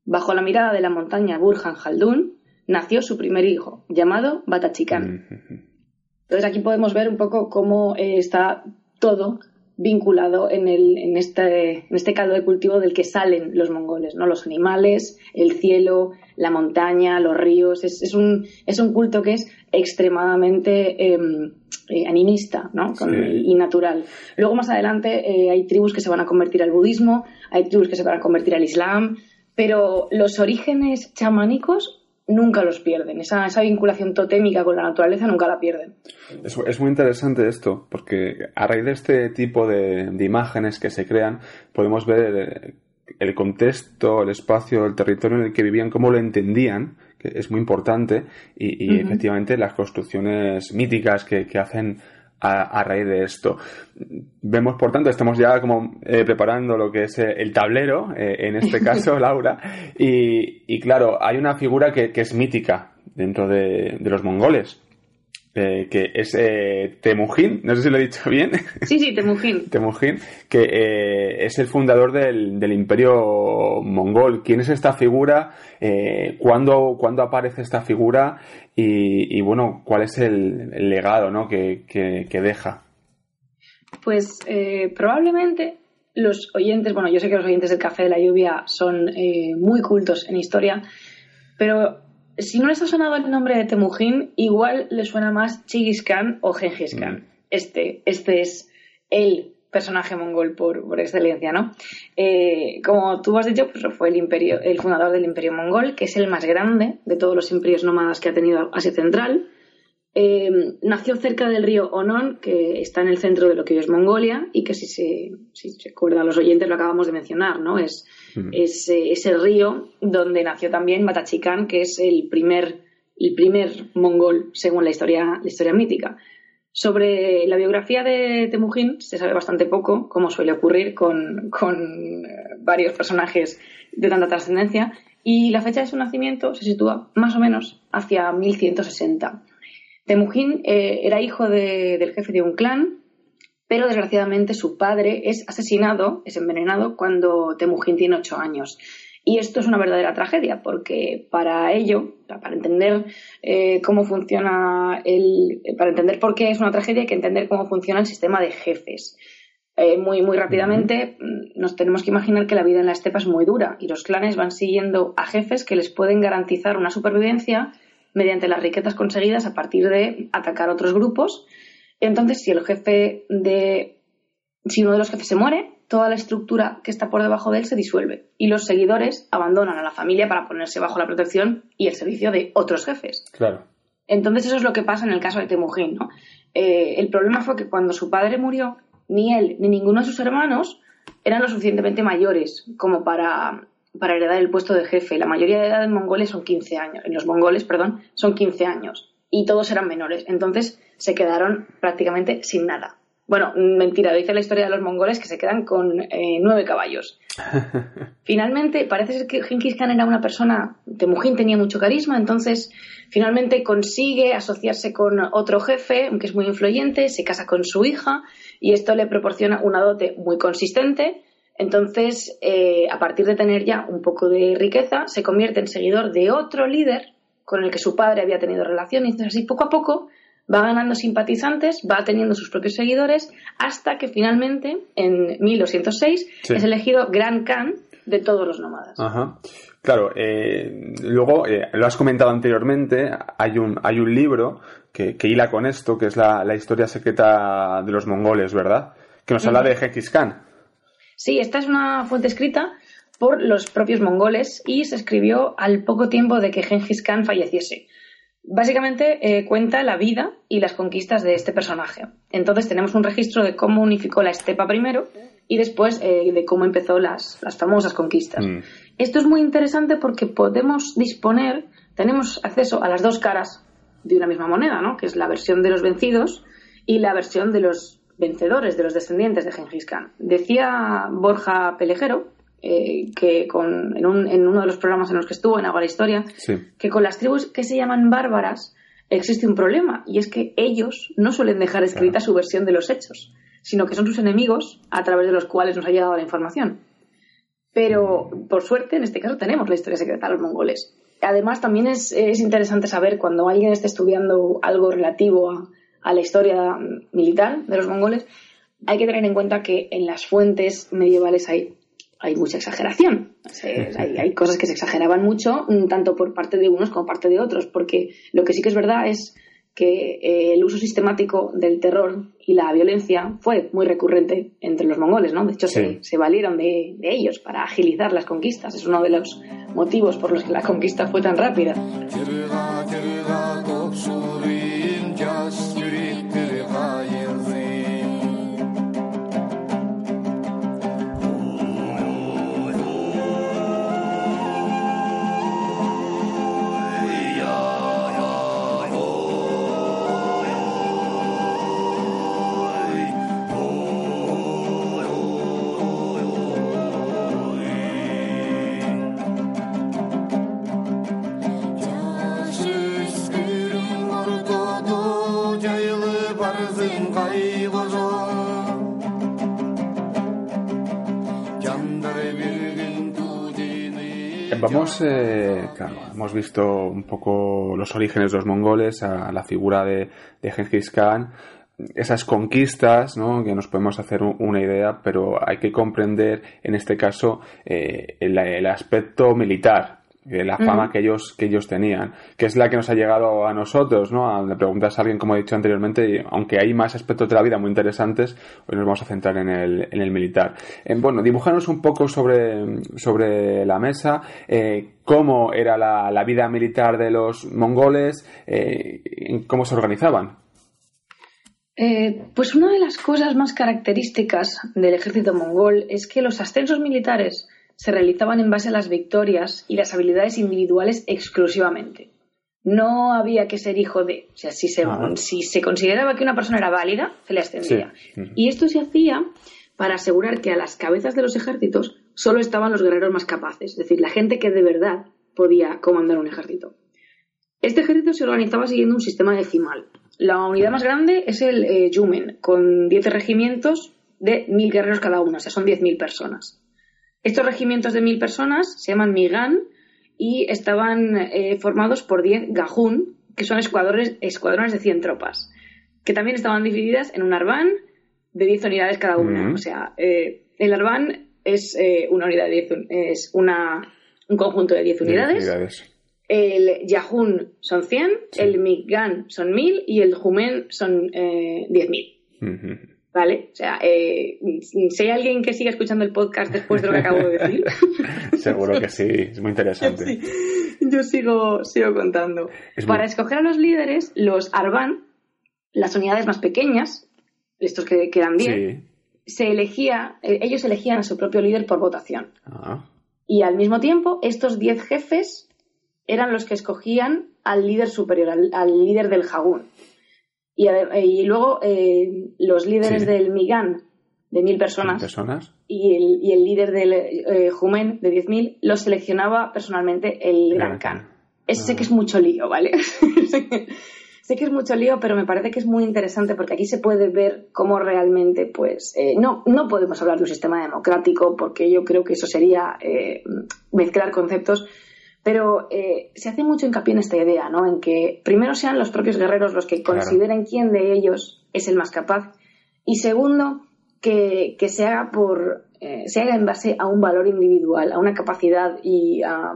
Bajo la mirada de la montaña Burhan Haldun nació su primer hijo, llamado Batachikán. Entonces aquí podemos ver un poco cómo eh, está todo vinculado en, el, en, este, en este caldo de cultivo del que salen los mongoles, ¿no? Los animales, el cielo, la montaña, los ríos. Es, es, un, es un culto que es extremadamente em, eh, animista ¿no? y, natural. Luego más adelante eh, hay tribus que se van a convertir al budismo, hay tribus que se van a convertir al islam, pero los orígenes chamánicos nunca los pierden. Esa, esa vinculación totémica con la naturaleza nunca la pierden. Es, es, muy interesante esto, porque a raíz de este tipo de, imágenes que se crean, podemos ver el, contexto, el espacio, el territorio en el que vivían, cómo lo entendían, que es muy importante, y, efectivamente las construcciones míticas que, que hacen a, raíz de esto. Vemos, por tanto, estamos ya como eh, preparando lo que es eh, el tablero, eh, en este caso, Laura, y, claro, hay una figura que, es mítica dentro de, los mongoles. Eh, que es eh, Temujin, no sé si lo he dicho bien. Sí, sí, Temujin. Temujin, que eh, es el fundador del, imperio mongol. ¿Quién es esta figura? ¿cuándo, ¿cuándo, aparece esta figura? Y, bueno, ¿cuál es el, legado ¿no? que, que deja? Pues probablemente los oyentes, bueno, yo sé que los oyentes del Café de la Lluvia son eh, muy cultos en historia, pero si no les ha sonado el nombre de Temujin, igual les suena más Chigis Khan o Genghis Khan. Mm. Este, este es el personaje mongol por, excelencia, ¿no? Eh, como tú has dicho, pues fue el imperio, el fundador del imperio mongol, que es el más grande de todos los imperios nómadas que ha tenido Asia Central. Eh, nació cerca del río Onon, que está en el centro de lo que hoy es Mongolia, y que si se, si se acuerdan los oyentes lo acabamos de mencionar, ¿no? Es, mm. el río donde nació también Batachikán, que es el primer, el primer mongol, según la historia, la historia mítica. Sobre la biografía de Temujin se sabe bastante poco, como suele ocurrir con, con eh, varios personajes de tanta trascendencia, y la fecha de su nacimiento se sitúa más o menos hacia 1160. Temujin eh, era hijo del jefe de un clan, pero desgraciadamente su padre es asesinado, es envenenado cuando Temujin tiene ocho años. Y esto es una verdadera tragedia, porque para ello, para entender eh, cómo funciona el. para entender por qué es una tragedia, hay que entender cómo funciona el sistema de jefes. Eh, muy, muy rápidamente mm, nos tenemos que imaginar que la vida en la estepa es muy dura y los clanes van siguiendo a jefes que les pueden garantizar una supervivencia mediante las riquezas conseguidas a partir de atacar otros grupos. Entonces, si el jefe de. Si uno de los jefes se muere, toda la estructura que está por debajo de él se disuelve y los seguidores abandonan a la familia para ponerse bajo la protección y el servicio de otros jefes. Claro. Entonces, eso es lo que pasa en el caso de Temujin, ¿no? Eh, el problema fue que cuando su padre murió, ni él ni ninguno de sus hermanos eran lo suficientemente mayores como para para heredar el puesto de jefe. La mayoría de edad en mongoles son 15 años, en los mongoles, perdón, son 15 años y todos eran menores. Entonces se quedaron prácticamente sin nada. Bueno, mentira, dice la historia de los mongoles que se quedan con eh, nueve caballos. finalmente, parece ser que Genghis Khan era una persona, Temujin tenía mucho carisma, entonces finalmente consigue asociarse con otro jefe, que es muy influyente, se casa con su hija y esto le proporciona una dote muy consistente entonces, eh, a partir de tener ya un poco de riqueza, se convierte en seguidor de otro líder con el que su padre había tenido relación. Y entonces, así poco a poco va ganando simpatizantes, va teniendo sus propios seguidores, hasta que finalmente, en 1206, es elegido Gran Khan de todos los nómadas. Ajá. Claro, eh, luego, eh, lo has comentado anteriormente, hay un, hay un libro que, hila con esto, que es la, historia secreta de los mongoles, ¿verdad? Que nos habla de Genghis Khan. Sí, esta es una fuente escrita por los propios mongoles y se escribió al poco tiempo de que Genghis Khan falleciese. Básicamente eh, cuenta la vida y las conquistas de este personaje. Entonces tenemos un registro de cómo unificó la estepa primero y después eh, de cómo empezó las, famosas conquistas. Mm. Esto es muy interesante porque podemos disponer, tenemos acceso a las dos caras de una misma moneda, ¿no? que es la versión de los vencidos y la versión de los vencedores de los descendientes de Genghis Khan. Decía Borja Pelejero, eh, que con, en, uno de los programas en los que estuvo en Agua la Historia, que con las tribus que se llaman bárbaras existe un problema, y es que ellos no suelen dejar escrita su versión de los hechos, sino que son sus enemigos a través de los cuales nos ha llegado la información. Pero, por suerte, en este caso tenemos la historia secreta de los mongoles. Además, también es, es interesante saber cuando alguien esté estudiando algo relativo a, a la historia militar de los mongoles, hay que tener en cuenta que en las fuentes medievales hay, hay mucha exageración. hay, cosas que se exageraban mucho, mm, tanto por parte de unos como por parte de otros, porque lo que sí que es verdad es que eh, el uso sistemático del terror y la violencia fue muy recurrente entre los mongoles, ¿no? De hecho, se, valieron de, de, ellos para agilizar las conquistas. Es uno de los motivos por los que la conquista fue tan rápida. Vamos, eh, claro, hemos visto un poco los orígenes de los mongoles, a la figura de, de Genghis Khan, esas conquistas, ¿no? que nos podemos hacer un- una idea, pero hay que comprender en este caso eh, el aspecto militar, eh, la fama que ellos que ellos tenían, que es la que nos ha llegado a nosotros, ¿no? A- Le preguntas a alguien, como he dicho anteriormente, y aunque hay más aspectos de la vida muy interesantes, hoy nos vamos a centrar en el, en el militar. Eh, bueno, dibujanos un poco sobre, sobre la mesa, eh, cómo era la, la vida militar de los mongoles, cómo se organizaban. Eh, pues una de las cosas más características del ejército mongol es que los ascensos militares se realizaban en base a las victorias y las habilidades individuales exclusivamente. No había que ser hijo de. O sea, si se, Ah. si se consideraba que una persona era válida, se le ascendía. Sí. Y esto se hacía para asegurar que a las cabezas de los ejércitos solo estaban los guerreros más capaces, es decir, la gente que de verdad podía comandar un ejército. Este ejército se organizaba siguiendo un sistema decimal. La unidad más grande es el eh, Yumen, con 10 regimientos de 1.000 guerreros cada uno, o sea, son 10.000 personas. Estos regimientos de 1.000 personas se llaman Migan y estaban eh, formados por 10 Gahun, que son escuadrones, escuadrones de 100 tropas, que también estaban divididas en un Arban de 10 unidades cada una. Ujú. O sea, eh, el Arban es eh, una unidad de 10 un- es una, un conjunto de 10 unidades. Unidades. El Yahun son 100, Sí. el Migan son 1000 y el Jumen son eh, 10.000. Ujú. ¿Vale? O sea, eh, si hay alguien que siga escuchando el podcast después de lo que acabo de decir, Seguro que sí, es muy interesante. sí, yo sigo, sigo contando. Es Para muy- escoger a los líderes, los Arban, las unidades más pequeñas, estos que quedan 10, Sí. se elegía, eh, ellos elegían a su propio líder por votación. Ah, Y al mismo tiempo, estos 10 jefes eran los que escogían al líder superior, al, al líder del Jagún. Y, luego eh, los líderes Sí. del Migan, de mil ¿cien personas, personas? y el, y el líder del eh, Jumen, de 10.000, los seleccionaba personalmente el Gran Khan. Sé Ah. que es mucho lío, ¿vale? sé, que, sé que es mucho lío, pero me parece que es muy interesante porque aquí se puede ver cómo realmente, pues, eh, no, no podemos hablar de un sistema democrático porque yo creo que eso sería eh, mezclar conceptos, pero eh, se hace mucho hincapié en esta idea, ¿no? En que primero sean los propios guerreros los que Claro. consideren quién de ellos es el más capaz y segundo, que, que se haga por eh, se haga en base a un valor individual, a una capacidad y a,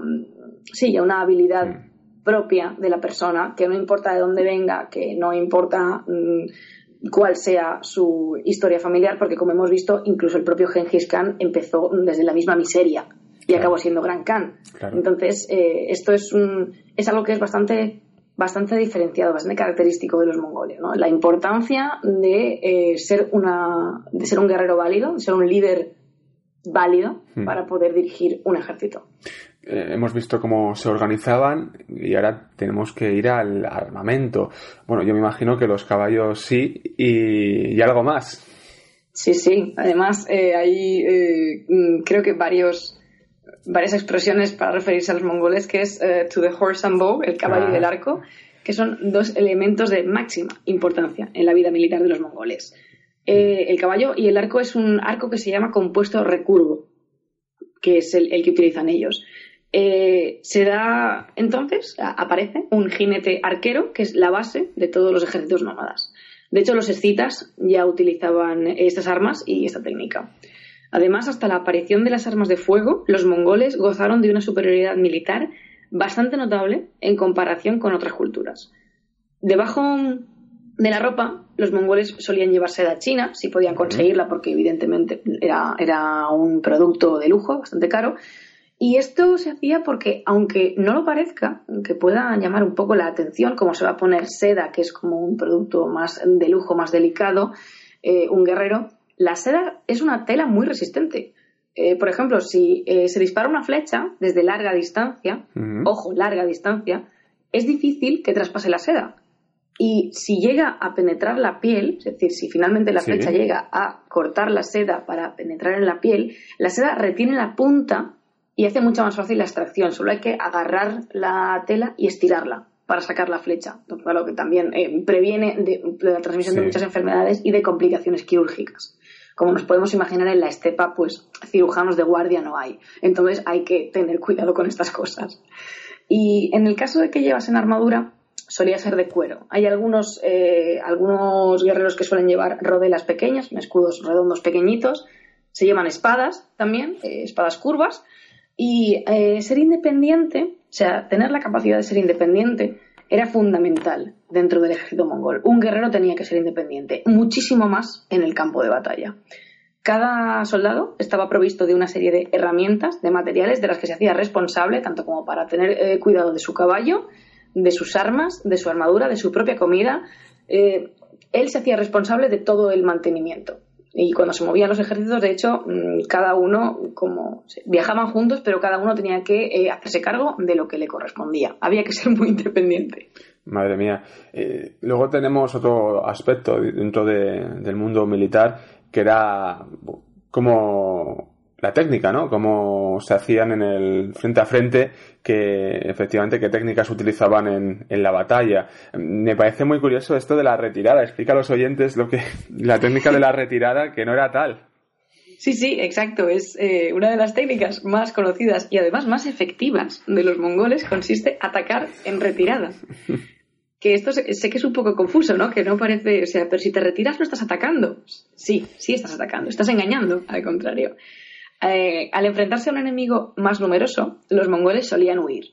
sí, a una habilidad Mm. propia de la persona, que no importa de dónde venga, que no importa mm, cuál sea su historia familiar, porque como hemos visto, incluso el propio Genghis Khan empezó desde la misma miseria y Claro. acabó siendo Gran Khan. Claro. Entonces, eh, esto es, un, es algo que es bastante bastante diferenciado, bastante característico de los mongoles, ¿no? La importancia de eh, ser una de ser un guerrero válido, de ser un líder válido Hmm. para poder dirigir un ejército. Eh, hemos visto cómo se organizaban y ahora tenemos que ir al armamento. Bueno, yo me imagino que los caballos sí y, y algo más. Sí, sí. Además, eh, hay eh, mm, creo que varios varias expresiones para referirse a los mongoles, que es eh, to the horse and bow, el caballo Ah. y el arco, que son dos elementos de máxima importancia en la vida militar de los mongoles. Eh, el caballo y el arco es un arco que se llama compuesto recurvo, que es el, el que utilizan ellos. Eh, se da entonces, a- aparece un jinete arquero, que es la base de todos los ejércitos nómadas. De hecho, los escitas ya utilizaban estas armas y esta técnica. Además, hasta la aparición de las armas de fuego, los mongoles gozaron de una superioridad militar bastante notable en comparación con otras culturas. Debajo de la ropa, los mongoles solían llevar seda china, si podían conseguirla, porque evidentemente era, era un producto de lujo, bastante caro. Y esto se hacía porque, aunque no lo parezca, aunque pueda llamar un poco la atención, como se va a poner seda, que es como un producto más de lujo, más delicado, eh, un guerrero, la seda es una tela muy resistente. Eh, por ejemplo, si eh, se dispara una flecha desde larga distancia, ojo, larga distancia, es difícil que traspase la seda. Y si llega a penetrar la piel, es decir, si finalmente la Sí. flecha llega a cortar la seda para penetrar en la piel, la seda retiene la punta y hace mucho más fácil la extracción. Solo hay que agarrar la tela y estirarla. Para sacar la flecha, lo que también eh, previene de, de la transmisión de muchas enfermedades y de complicaciones quirúrgicas. Como nos podemos imaginar en la estepa, pues cirujanos de guardia no hay. Entonces hay que tener cuidado con estas cosas. Y en el caso de que llevasen armadura, solía ser de cuero. Hay algunos, eh, algunos guerreros que suelen llevar rodelas pequeñas, escudos redondos pequeñitos. Se llaman espadas también, eh, espadas curvas. Y ser independiente, o sea, tener la capacidad de ser independiente, era fundamental dentro del ejército mongol. Un guerrero tenía que ser independiente, muchísimo más en el campo de batalla. Cada soldado estaba provisto de una serie de herramientas, de materiales de las que se hacía responsable, tanto como para tener eh, cuidado de su caballo, de sus armas, de su armadura, de su propia comida. Eh, él se hacía responsable de todo el mantenimiento. Y cuando se movían los ejércitos, de hecho, mm, cada uno, como viajaban juntos, pero cada uno tenía que eh, hacerse cargo de lo que le correspondía. Había que ser muy independiente. Madre mía. Eh, luego tenemos otro aspecto dentro de- del mundo militar que era como la técnica, ¿no? Cómo se hacían en el frente a frente, que efectivamente qué técnicas utilizaban en, en la batalla. Me parece muy curioso esto de la retirada. Explica a los oyentes lo que la técnica de la retirada que no era tal. Sí, sí, exacto. Es eh, una de las técnicas más conocidas y además más efectivas de los mongoles consiste atacar en retirada. Que esto sé que es un poco confuso, ¿no? Que no parece, o sea, pero si te retiras no estás atacando. Sí, sí estás atacando, estás engañando, al contrario. Eh, al enfrentarse a un enemigo más numeroso, los mongoles solían huir.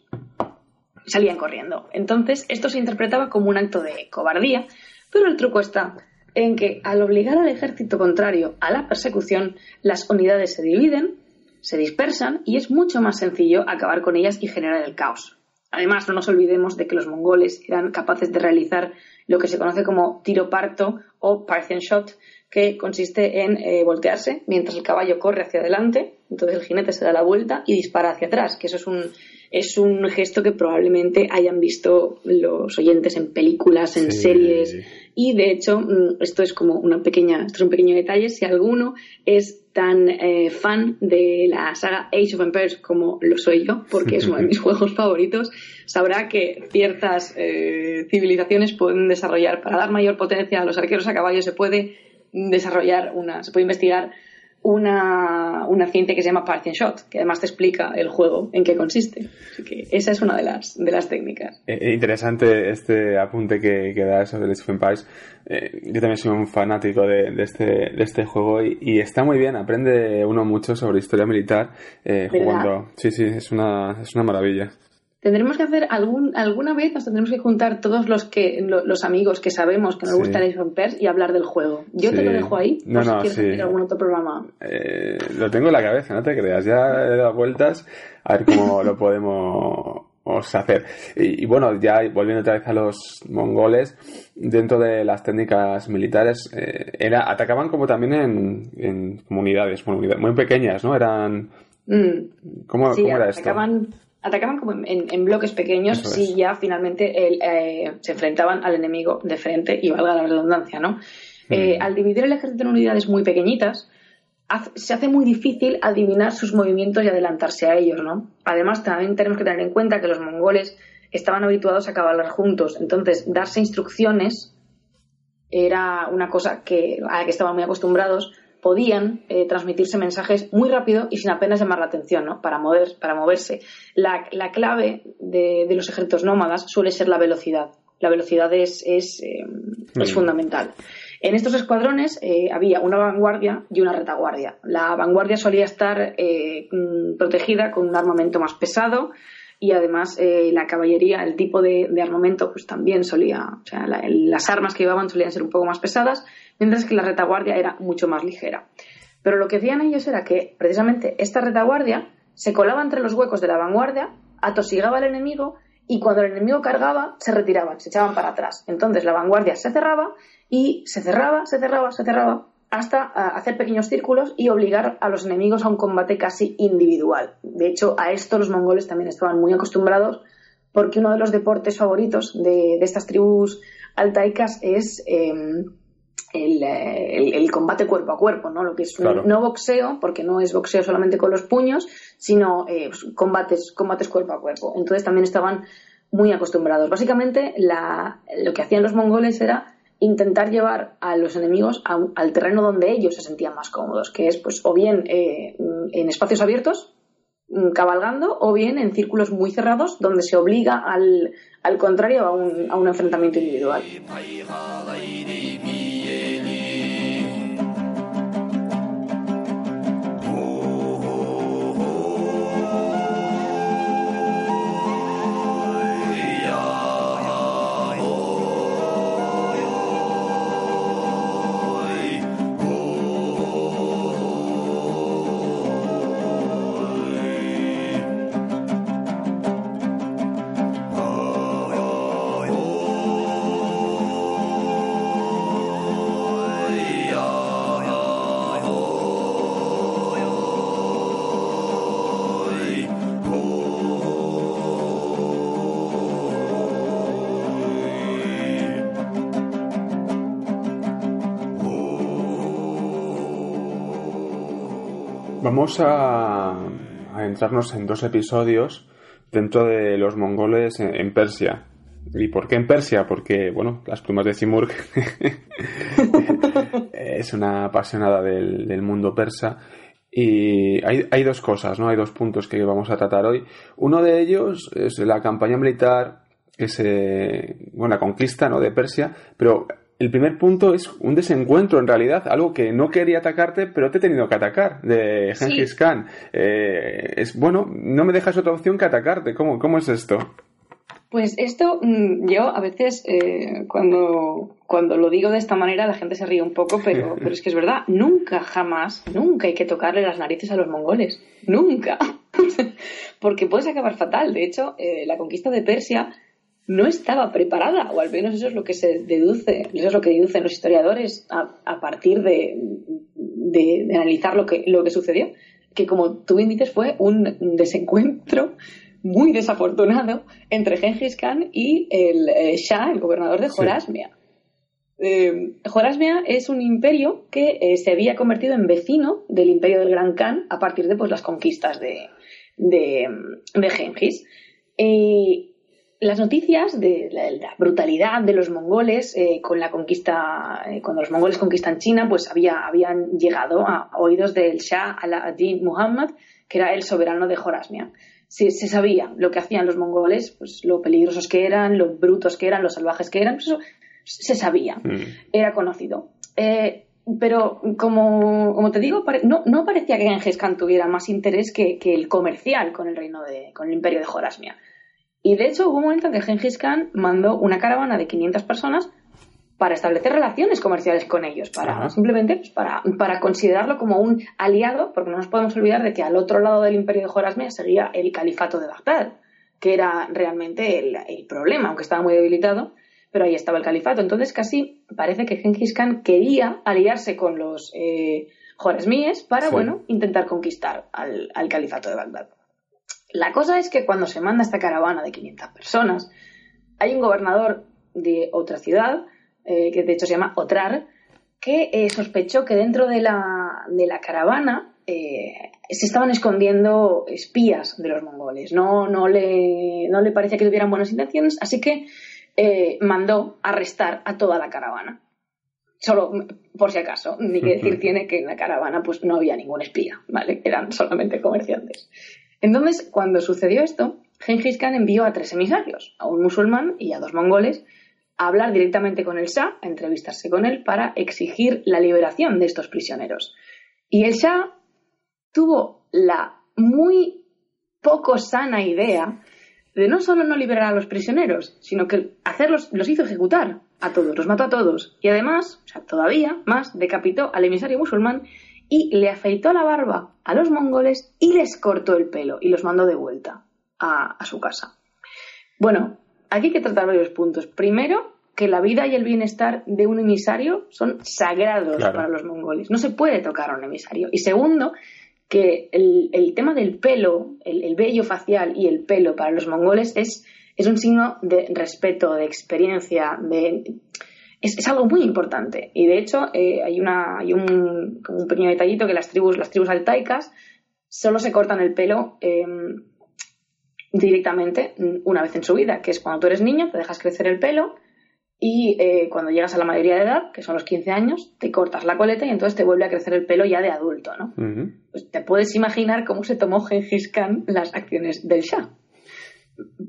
Salían corriendo. Entonces, esto se interpretaba como un acto de cobardía, pero el truco está en que al obligar al ejército contrario a la persecución, las unidades se dividen, se dispersan y es mucho más sencillo acabar con ellas y generar el caos. Además, no nos olvidemos de que los mongoles eran capaces de realizar lo que se conoce como tiro parto o Parthian shot, que consiste en eh, voltearse mientras el caballo corre hacia adelante, entonces el jinete se da la vuelta y dispara hacia atrás, que eso es un, es un gesto que probablemente hayan visto los oyentes en películas, en Sí. series, y de hecho, mm, esto es como una pequeña, esto es un pequeño detalle. Si alguno es tan eh, fan de la saga Age of Empires como lo soy yo, porque es uno de mis juegos favoritos, sabrá que ciertas eh, civilizaciones pueden desarrollar, para dar mayor potencia a los arqueros a caballo, se puede desarrollar una, se puede investigar una, una ciencia que se llama Parthian Shot, que además te explica el juego en qué consiste. Así que esa es una de las, de las técnicas. Eh, eh, interesante este apunte que, que da sobre Age of Empires. Eh, yo también soy un fanático de, de este, de este juego y, y está muy bien, aprende uno mucho sobre historia militar eh, jugando. Sí, sí, es una, es una maravilla. Tendremos que hacer algún, alguna vez, nos tendremos que juntar todos los que lo- los amigos que sabemos que nos Sí. gusta el Age of Empires y hablar del juego. Yo te lo dejo ahí, No, por si no, quieres sí. hacer algún otro programa. Eh, lo tengo en la cabeza, no te creas. Ya he dado vueltas a ver cómo lo podemos hacer. Y, y bueno, ya volviendo otra vez a los mongoles, dentro de las técnicas militares, eh, era, atacaban como también en, en comunidades, muy pequeñas, ¿no? Eran... Mm. ¿Cómo, cómo era esto? Atacaban, como en, en- en bloques pequeños Eso es. si ya finalmente el, eh, se enfrentaban al enemigo de frente y valga la redundancia, ¿no? Eh, al dividir el ejército en unidades muy pequeñitas, haz- se hace muy difícil adivinar sus movimientos y adelantarse a ellos, ¿no? Además, también tenemos que tener en cuenta que los mongoles estaban habituados a cabalgar juntos, entonces darse instrucciones era una cosa que, a la que estaban muy acostumbrados, podían eh, transmitirse mensajes muy rápido y sin apenas llamar la atención, ¿no? Para, mover, para moverse. La, la clave de, de los ejércitos nómadas suele ser la velocidad. La velocidad es, es, eh, es Mm. fundamental. En estos escuadrones eh, había una vanguardia y una retaguardia. La vanguardia solía estar eh, mm, protegida con un armamento más pesado y además eh, la caballería, el tipo de, de armamento, pues también solía, o sea, la- las armas que llevaban solían ser un poco más pesadas, mientras que la retaguardia era mucho más ligera. Pero lo que hacían ellos era que precisamente esta retaguardia se colaba entre los huecos de la vanguardia, atosigaba al enemigo y cuando el enemigo cargaba se retiraban, se echaban para atrás. Entonces la vanguardia se cerraba y se cerraba, se cerraba, se cerraba hasta ah, hacer pequeños círculos y obligar a los enemigos a un combate casi individual. De hecho, a esto los mongoles también estaban muy acostumbrados porque uno de los deportes favoritos de, estas tribus altaicas es eh, el, eh, el- el combate cuerpo a cuerpo, ¿no? Lo que es Claro. no boxeo, porque no es boxeo solamente con los puños, sino eh, combates, combates cuerpo a cuerpo. Entonces también estaban muy acostumbrados. Básicamente, la- lo que hacían los mongoles era intentar llevar a los enemigos a al terreno donde ellos se sentían más cómodos, que es, pues, o bien eh, en espacios abiertos, mm, cabalgando, o bien en círculos muy cerrados, donde se obliga al, al contrario a un, a un enfrentamiento individual. A, a entrarnos en dos episodios dentro de los mongoles en, Persia. ¿Y por qué en Persia? Porque, bueno, las plumas de Simurg es una apasionada del, del mundo persa. Y hay, hay dos cosas, ¿no? Hay dos puntos que vamos a tratar hoy. Uno de ellos es la campaña militar que se, bueno, la conquista, ¿no? De Persia, pero el primer punto es un desencuentro en realidad, algo que no quería atacarte, pero te he tenido que atacar, de Sí. Genghis Khan. Eh, es bueno, no me dejas otra opción que atacarte. ¿Cómo, cómo es esto? Pues esto, mm, yo a veces eh, cuando, cuando lo digo de esta manera la gente se ríe un poco, pero, pero es que es verdad, nunca, jamás, nunca hay que tocarle las narices a los mongoles, nunca, porque puedes acabar fatal. De hecho, eh, la conquista de Persia no estaba preparada, o al menos eso es lo que se deduce, eso es lo que deducen los historiadores a, a partir de, de- de analizar lo que, lo que sucedió, que como tú bien dices fue un desencuentro muy desafortunado entre Genghis Khan y el eh, Shah, el gobernador de Sí. Jorasmia. Eh, Jorasmia es un imperio que eh, se había convertido en vecino del imperio del Gran Khan a partir de pues, las conquistas de, de, de Genghis. Y las noticias de la, la brutalidad de los mongoles eh, con la conquista, eh, cuando los mongoles conquistan China, pues había, habían llegado a oídos del Shah al-Adin Muhammad, que era el soberano de Jorasmia. Se, se sabía lo que hacían los mongoles, pues lo peligrosos que eran, lo brutos que eran, los salvajes que eran, pues eso se sabía Mm. era conocido. Eh, pero como, como te digo, no, no parecía que Genghis Khan tuviera más interés que, que el comercial con el reino de, con el imperio de Jorasmia. Y de hecho hubo un momento en que Genghis Khan mandó una caravana de 500 personas para establecer relaciones comerciales con ellos, para Ajá. simplemente pues, para, para considerarlo como un aliado, porque no nos podemos olvidar de que al otro lado del imperio de Jorasmia seguía el califato de Bagdad, que era realmente el, el problema, aunque estaba muy debilitado, pero ahí estaba el califato. Entonces casi parece que Genghis Khan quería aliarse con los eh, joresmíes para, Sí. bueno, intentar conquistar al, al califato de Bagdad. La cosa es que cuando se manda esta caravana de 500 personas, hay un gobernador de otra ciudad, eh, que de hecho se llama Otrar, que eh, sospechó que dentro de la, de la caravana eh, se estaban escondiendo espías de los mongoles. No, no, le, no le parecía que tuvieran buenas intenciones, así que mandó arrestar a toda la caravana. Solo por si acaso, ni que decir tiene que en la caravana pues no había ningún espía, ¿vale? Eran solamente comerciantes. Entonces, cuando sucedió esto, Genghis Khan envió a tres emisarios, a un musulmán y a dos mongoles, a hablar directamente con el Shah, a entrevistarse con él para exigir la liberación de estos prisioneros. Y el Shah tuvo la muy poco sana idea de no solo no liberar a los prisioneros, sino que hacerlos, los hizo ejecutar a todos, los mató a todos. Y además, o sea, todavía más, decapitó al emisario musulmán y le afeitó la barba a los mongoles y les cortó el pelo y los mandó de vuelta a, a su casa. Bueno, aquí hay que tratar varios puntos. Primero, que la vida y el bienestar de un emisario son sagrados Claro. para los mongoles. No se puede tocar a un emisario. Y segundo, que el, el tema del pelo, el, el vello facial y el pelo para los mongoles es, es un signo de respeto, de experiencia, de, es, es algo muy importante. Y de hecho, eh, hay, una, hay un, como un pequeño detallito que las tribus, las tribus altaicas solo se cortan el pelo eh, directamente una vez en su vida, que es cuando tú eres niño, te dejas crecer el pelo y eh, cuando llegas a la mayoría de edad, que son los 15 años, te cortas la coleta y entonces te vuelve a crecer el pelo ya de adulto, ¿no? Pues te puedes imaginar cómo se tomó Gengis Khan las acciones del Shah.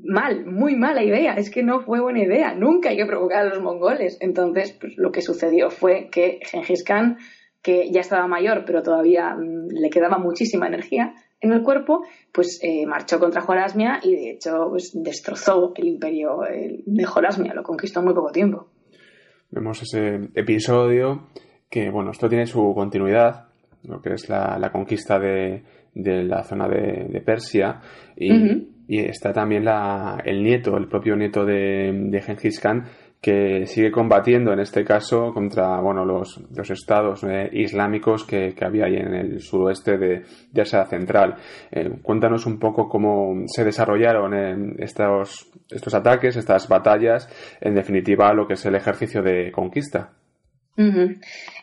Mal, muy mala idea. Es que no fue buena idea. Nunca hay que provocar a los mongoles. Entonces, pues, lo que sucedió fue que Gengis Khan, que ya estaba mayor, pero todavía mm, le quedaba muchísima energía en el cuerpo, pues eh, marchó contra Jorasmia y de hecho pues, destrozó el imperio eh, de Jorasmia. Lo conquistó en muy poco tiempo. Vemos ese episodio que, bueno, esto tiene su continuidad, lo que es la, la conquista de, de la zona de, de Persia y. y está también la, el nieto, el propio nieto de, de Genghis Khan que sigue combatiendo en este caso contra bueno los, los estados eh, islámicos que, había ahí en el suroeste de, de Asia Central. Eh, cuéntanos un poco cómo se desarrollaron eh, estos, estos ataques, estas batallas, en definitiva lo que es el ejercicio de conquista.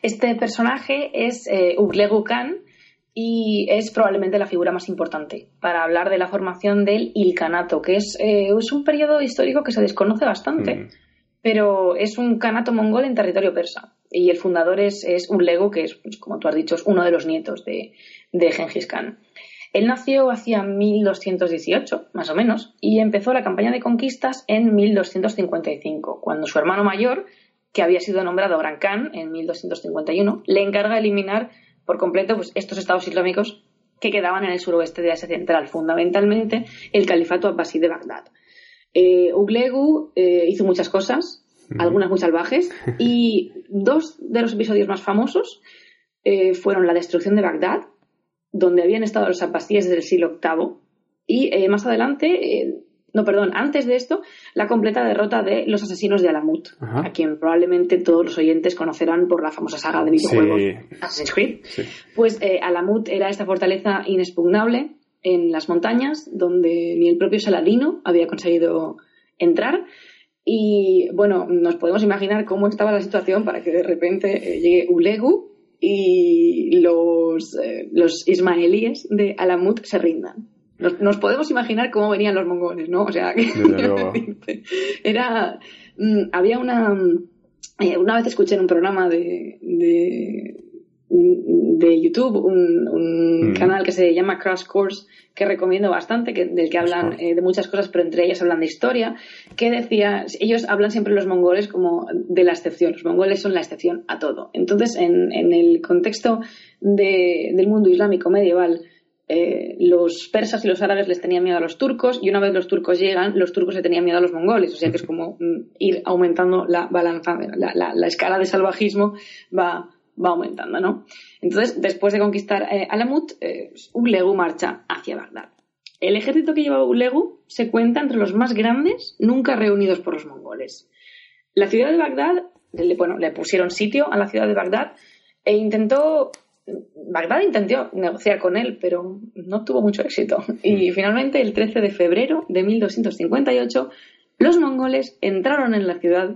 Este personaje es Uglegu Khan y es probablemente la figura más importante para hablar de la formación del Ilkhanato, que es, eh, es un periodo histórico que se desconoce bastante, Mm. pero es un kanato mongol en territorio persa. Y el fundador es, es Uglegu, que es, pues, como tú has dicho, es uno de los nietos de, de Genghis Khan. Él nació hacia 1218, más o menos, y empezó la campaña de conquistas en 1255, cuando su hermano mayor, que había sido nombrado Gran Khan en 1251, le encarga eliminar por completo pues, estos estados islámicos que quedaban en el suroeste de Asia Central, fundamentalmente el califato abbasí de Bagdad. Eh, Uglegu eh, hizo muchas cosas, algunas muy salvajes, y dos de los episodios más famosos eh, fueron la destrucción de Bagdad, donde habían estado los abbasíes desde el siglo VIII, y eh, más adelante, no, perdón, antes de esto, la completa derrota de los asesinos de Alamut, Ajá. a quien probablemente todos los oyentes conocerán por la famosa saga de videojuegos Sí. Assassin's Creed. Sí. Pues eh, Alamut era esta fortaleza inexpugnable en las montañas donde ni el propio Saladino había conseguido entrar. Y bueno, nos podemos imaginar cómo estaba la situación para que de repente eh, llegue Ulegu y los, eh, los ismaelíes de Alamut se rindan. Nos, nos podemos imaginar cómo venían los mongoles, ¿no? O sea, que era. mm, había una. eh, una vez escuché en un programa de, de, de YouTube un, un Mm. canal que se llama Crash Course que recomiendo bastante, que, del que hablan eh, de muchas cosas, pero entre ellas hablan de historia, que decía, ellos hablan siempre los mongoles como de la excepción, los mongoles son la excepción a todo. Entonces, en, en el contexto de- del mundo islámico medieval, eh, los persas y los árabes les tenían miedo a los turcos y una vez los turcos llegan, los turcos le tenían miedo a los mongoles. O sea que es como mm, ir aumentando la balanza, la, la- la escala de salvajismo va, va aumentando, ¿no? Entonces, después de conquistar eh, Alamut, eh, Uglegu marcha hacia Bagdad. El ejército que llevaba Uglegu se cuenta entre los más grandes nunca reunidos por los mongoles. La ciudad de Bagdad, bueno, le pusieron sitio a la ciudad de Bagdad e intentó, Bagdad intentó negociar con él, pero no tuvo mucho éxito. Y finalmente, el 13 de febrero de 1258, los mongoles entraron en la ciudad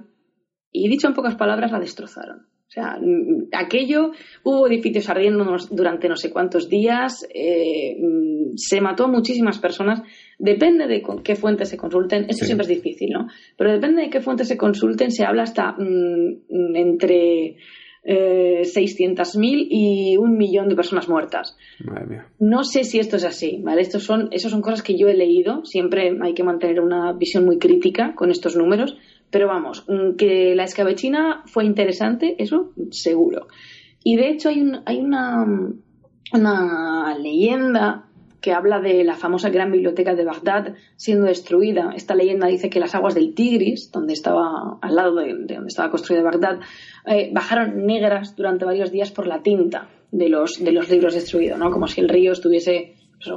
y, dicho en pocas palabras, la destrozaron. O sea, mm, aquello, hubo edificios ardiendo durante no sé cuántos días, eh, mm, se mató a muchísimas personas. Depende de qué fuentes se consulten, esto Sí. siempre es difícil, ¿no? Pero depende de qué fuentes se consulten, se habla hasta mm, entre eh, 600.000 y un millón de personas muertas. Madre mía. No sé si esto es así, ¿vale? Estos son, esas son cosas que yo he leído. Siempre hay que mantener una visión muy crítica con estos números. Pero vamos, mm, que la escabechina fue interesante, eso seguro. Y de hecho hay, un, hay una, una leyenda que habla de la famosa gran biblioteca de Bagdad siendo destruida. Esta leyenda dice que las aguas del Tigris, donde estaba al lado de, de donde estaba construida Bagdad, eh, bajaron negras durante varios días por la tinta de los, de los libros destruidos, ¿no? Como si el río estuviese pues,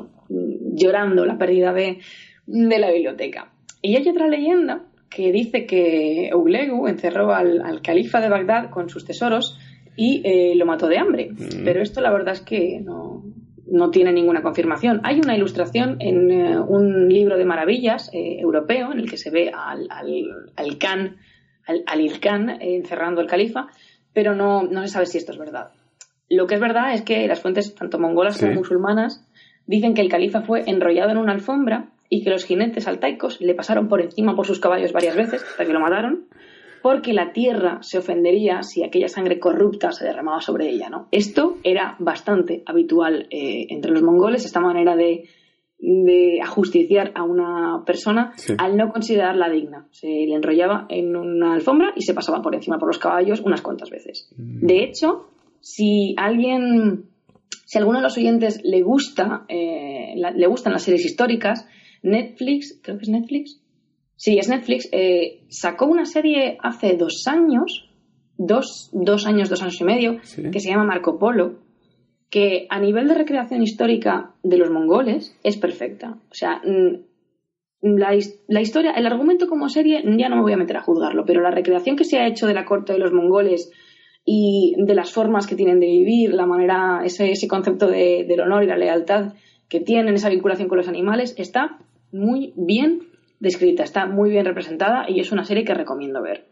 llorando la pérdida de, de la biblioteca. Y hay otra leyenda que dice que Eulegu encerró al, al califa de Bagdad con sus tesoros y eh, lo mató de hambre. Mm. Pero esto la verdad es que no, no tiene ninguna confirmación. Hay una ilustración en eh, un libro de maravillas eh, europeo en el que se ve al, al, al Khan, al, al Ilkhan eh, encerrando al califa, pero no, no se sabe si esto es verdad. Lo que es verdad es que las fuentes, tanto mongolas Sí. como musulmanas, dicen que el califa fue enrollado en una alfombra y que los jinetes altaicos le pasaron por encima por sus caballos varias veces hasta que lo mataron, porque la tierra se ofendería si aquella sangre corrupta se derramaba sobre ella. ¿no? Esto era bastante habitual eh, entre los mongoles, esta manera de, de ajusticiar a una persona Sí. al no considerarla digna. Se le enrollaba en una alfombra y se pasaba por encima por los caballos unas cuantas veces. De hecho, si alguien, si a alguno de los oyentes le gusta, eh, la- le gustan las series históricas, Netflix, creo que es Netflix, sí, es Netflix, eh, sacó una serie hace dos años, dos, dos años, dos años y medio, Sí. que se llama Marco Polo, que a nivel de recreación histórica de los mongoles es perfecta. O sea, mm, la historia, el argumento como serie, ya no me voy a meter a juzgarlo, pero la recreación que se ha hecho de la corte de los mongoles y de las formas que tienen de vivir, la manera, ese, ese concepto de- del honor y la lealtad que tienen, esa vinculación con los animales, está muy bien descrita, está muy bien representada y es una serie que recomiendo ver.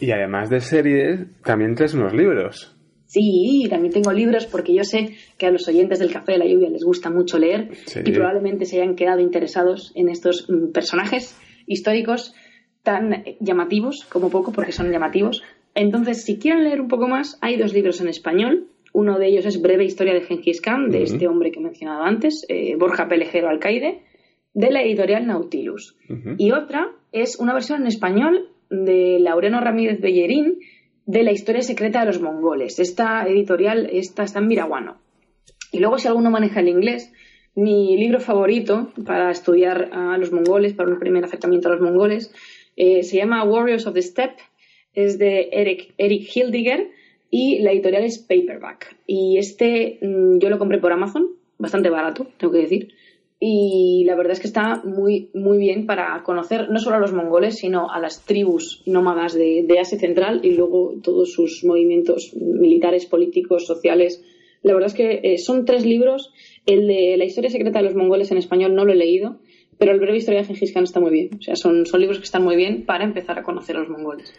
Y además de series, también traes unos libros. Sí, también tengo libros porque yo sé que a los oyentes del Café de la Lluvia les gusta mucho leer Sí. y probablemente se hayan quedado interesados en estos mm, personajes históricos tan llamativos, como poco, porque son llamativos. Entonces, si quieren leer un poco más, hay dos libros en español. Uno de ellos es Breve Historia de Gengis Khan, de este hombre que he mencionado antes, eh, Borja Pelejero Alcaide, de la editorial Nautilus. Y otra es una versión en español de Laureno Ramírez Bellerín de la historia secreta de los mongoles. Esta editorial esta está en Miraguano. Y luego, si alguno maneja el inglés, mi libro favorito para estudiar a los mongoles, para un primer acercamiento a los mongoles, eh, se llama Warriors of the Steppe, es de Eric, Eric Hildiger y la editorial es Paperback. Y este mm, yo lo compré por Amazon, bastante barato, tengo que decir. Y la verdad es que está muy, muy bien para conocer no solo a los mongoles, sino a las tribus nómadas de, de Asia Central y luego todos sus movimientos militares, políticos, sociales. La verdad es que eh, son tres libros. El de La historia secreta de los mongoles en español no lo he leído, pero el breve historia de Gengis Khan está muy bien. O sea, son, son libros que están muy bien para empezar a conocer a los mongoles.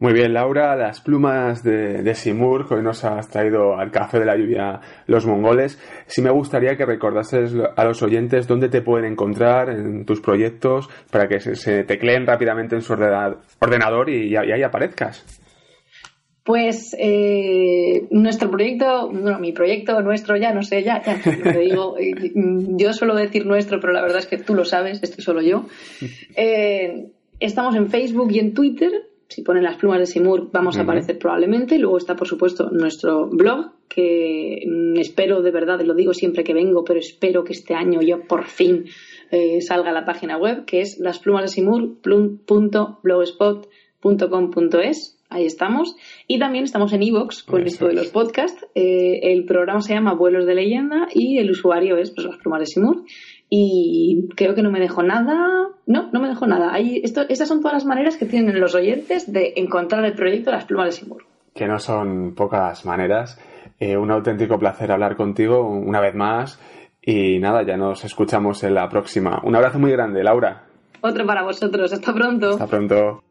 Muy bien, Laura, las plumas de, de Simur, que hoy nos has traído al café de la lluvia los mongoles. Sí me gustaría que recordases a los oyentes dónde te pueden encontrar en tus proyectos para que se, se tecleen rápidamente en su ordena- ordenador y, y ahí aparezcas. Pues eh, nuestro proyecto, bueno, mi proyecto, nuestro, ya no sé, ya, ya que digo. Eh, Yo suelo decir nuestro, pero la verdad es que tú lo sabes, estoy solo yo. Eh, estamos en Facebook y en Twitter. Si ponen las plumas de Simur, vamos a aparecer probablemente. Luego está, por supuesto, nuestro blog, que mm, espero de verdad, lo digo siempre que vengo, pero espero que este año yo por fin eh, salga a la página web, que es lasplumasdesimur.blogspot.com.es. Ahí estamos. Y también estamos en iVoox con Eso esto de los podcasts. Eh, el programa se llama Vuelos de Leyenda y el usuario es pues, las plumas de Simur. Y creo que no me dejo nada. No, no me dejo nada. Ahí, esto, estas son todas las maneras que tienen los oyentes de encontrar el proyecto las plumas de Simur. Que no son pocas maneras. Eh, un auténtico placer hablar contigo una vez más. Y nada, ya nos escuchamos en la próxima. Un abrazo muy grande, Laura. Otro para vosotros. Hasta pronto. Hasta pronto.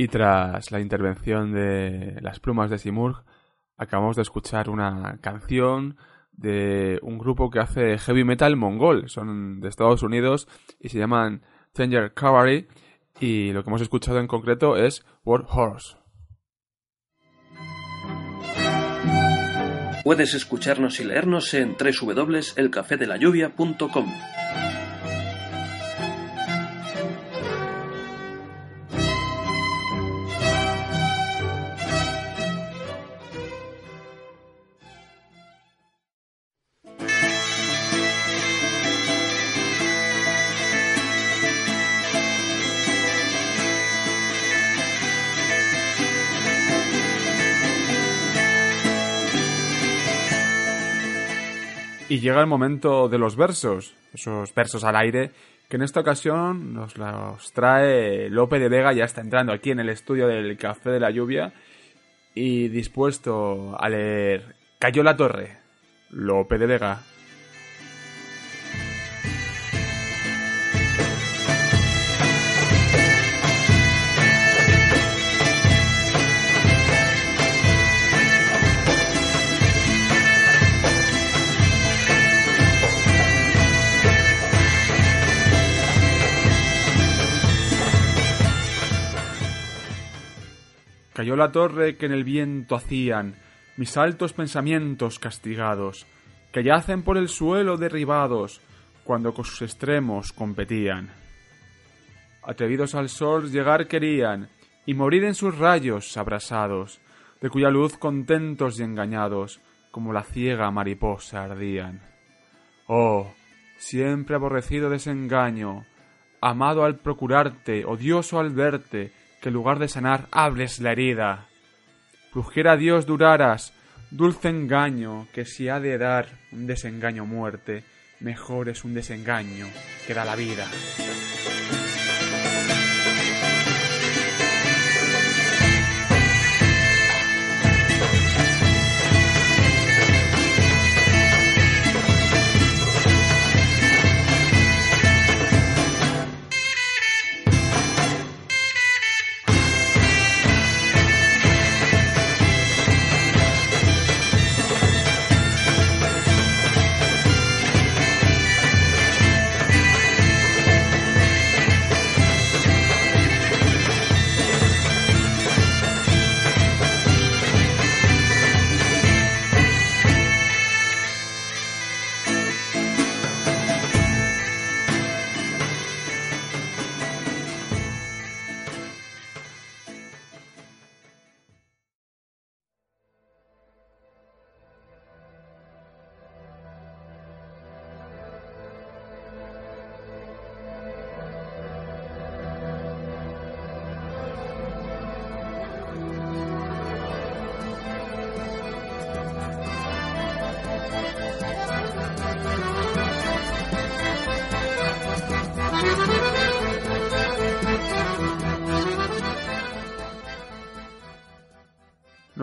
Y tras la intervención de las plumas de Simurg, acabamos de escuchar una canción de un grupo que hace heavy metal mongol. Son de Estados Unidos y se llaman Tanger Cavalry. Y lo que hemos escuchado en concreto es War Horse. Puedes escucharnos y leernos en www.elcafedelayuvia.com. Llega el momento de los versos, esos versos al aire, que en esta ocasión nos los trae Lope de Vega, ya está entrando aquí en el estudio del Café de la Lluvia y dispuesto a leer Cayó la torre, Lope de Vega. Cayó la torre que en el viento hacían mis altos pensamientos castigados, que yacen por el suelo derribados cuando con sus extremos competían. Atrevidos al sol llegar querían y morir en sus rayos abrasados, de cuya luz contentos y engañados como la ciega mariposa ardían. Oh, siempre aborrecido desengaño, amado al procurarte, odioso al verte, que en lugar de sanar hables la herida. Plugiera Dios duraras, dulce engaño, que si ha de dar un desengaño muerte, mejor es un desengaño que da la vida.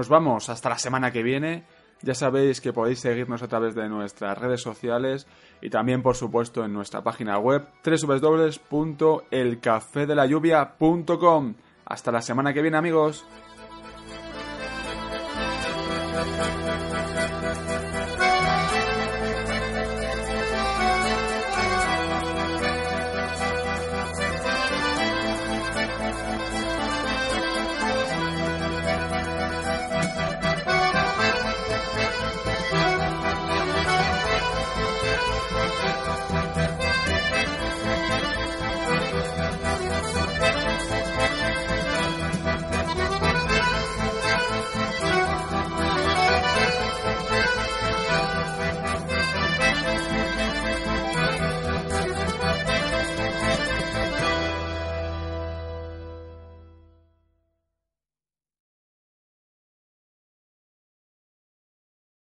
Vamos hasta la semana que viene. Ya sabéis que podéis seguirnos a través de nuestras redes sociales y también, por supuesto, en nuestra página web www.elcafedelayuvia.com. Hasta la semana que viene, amigos.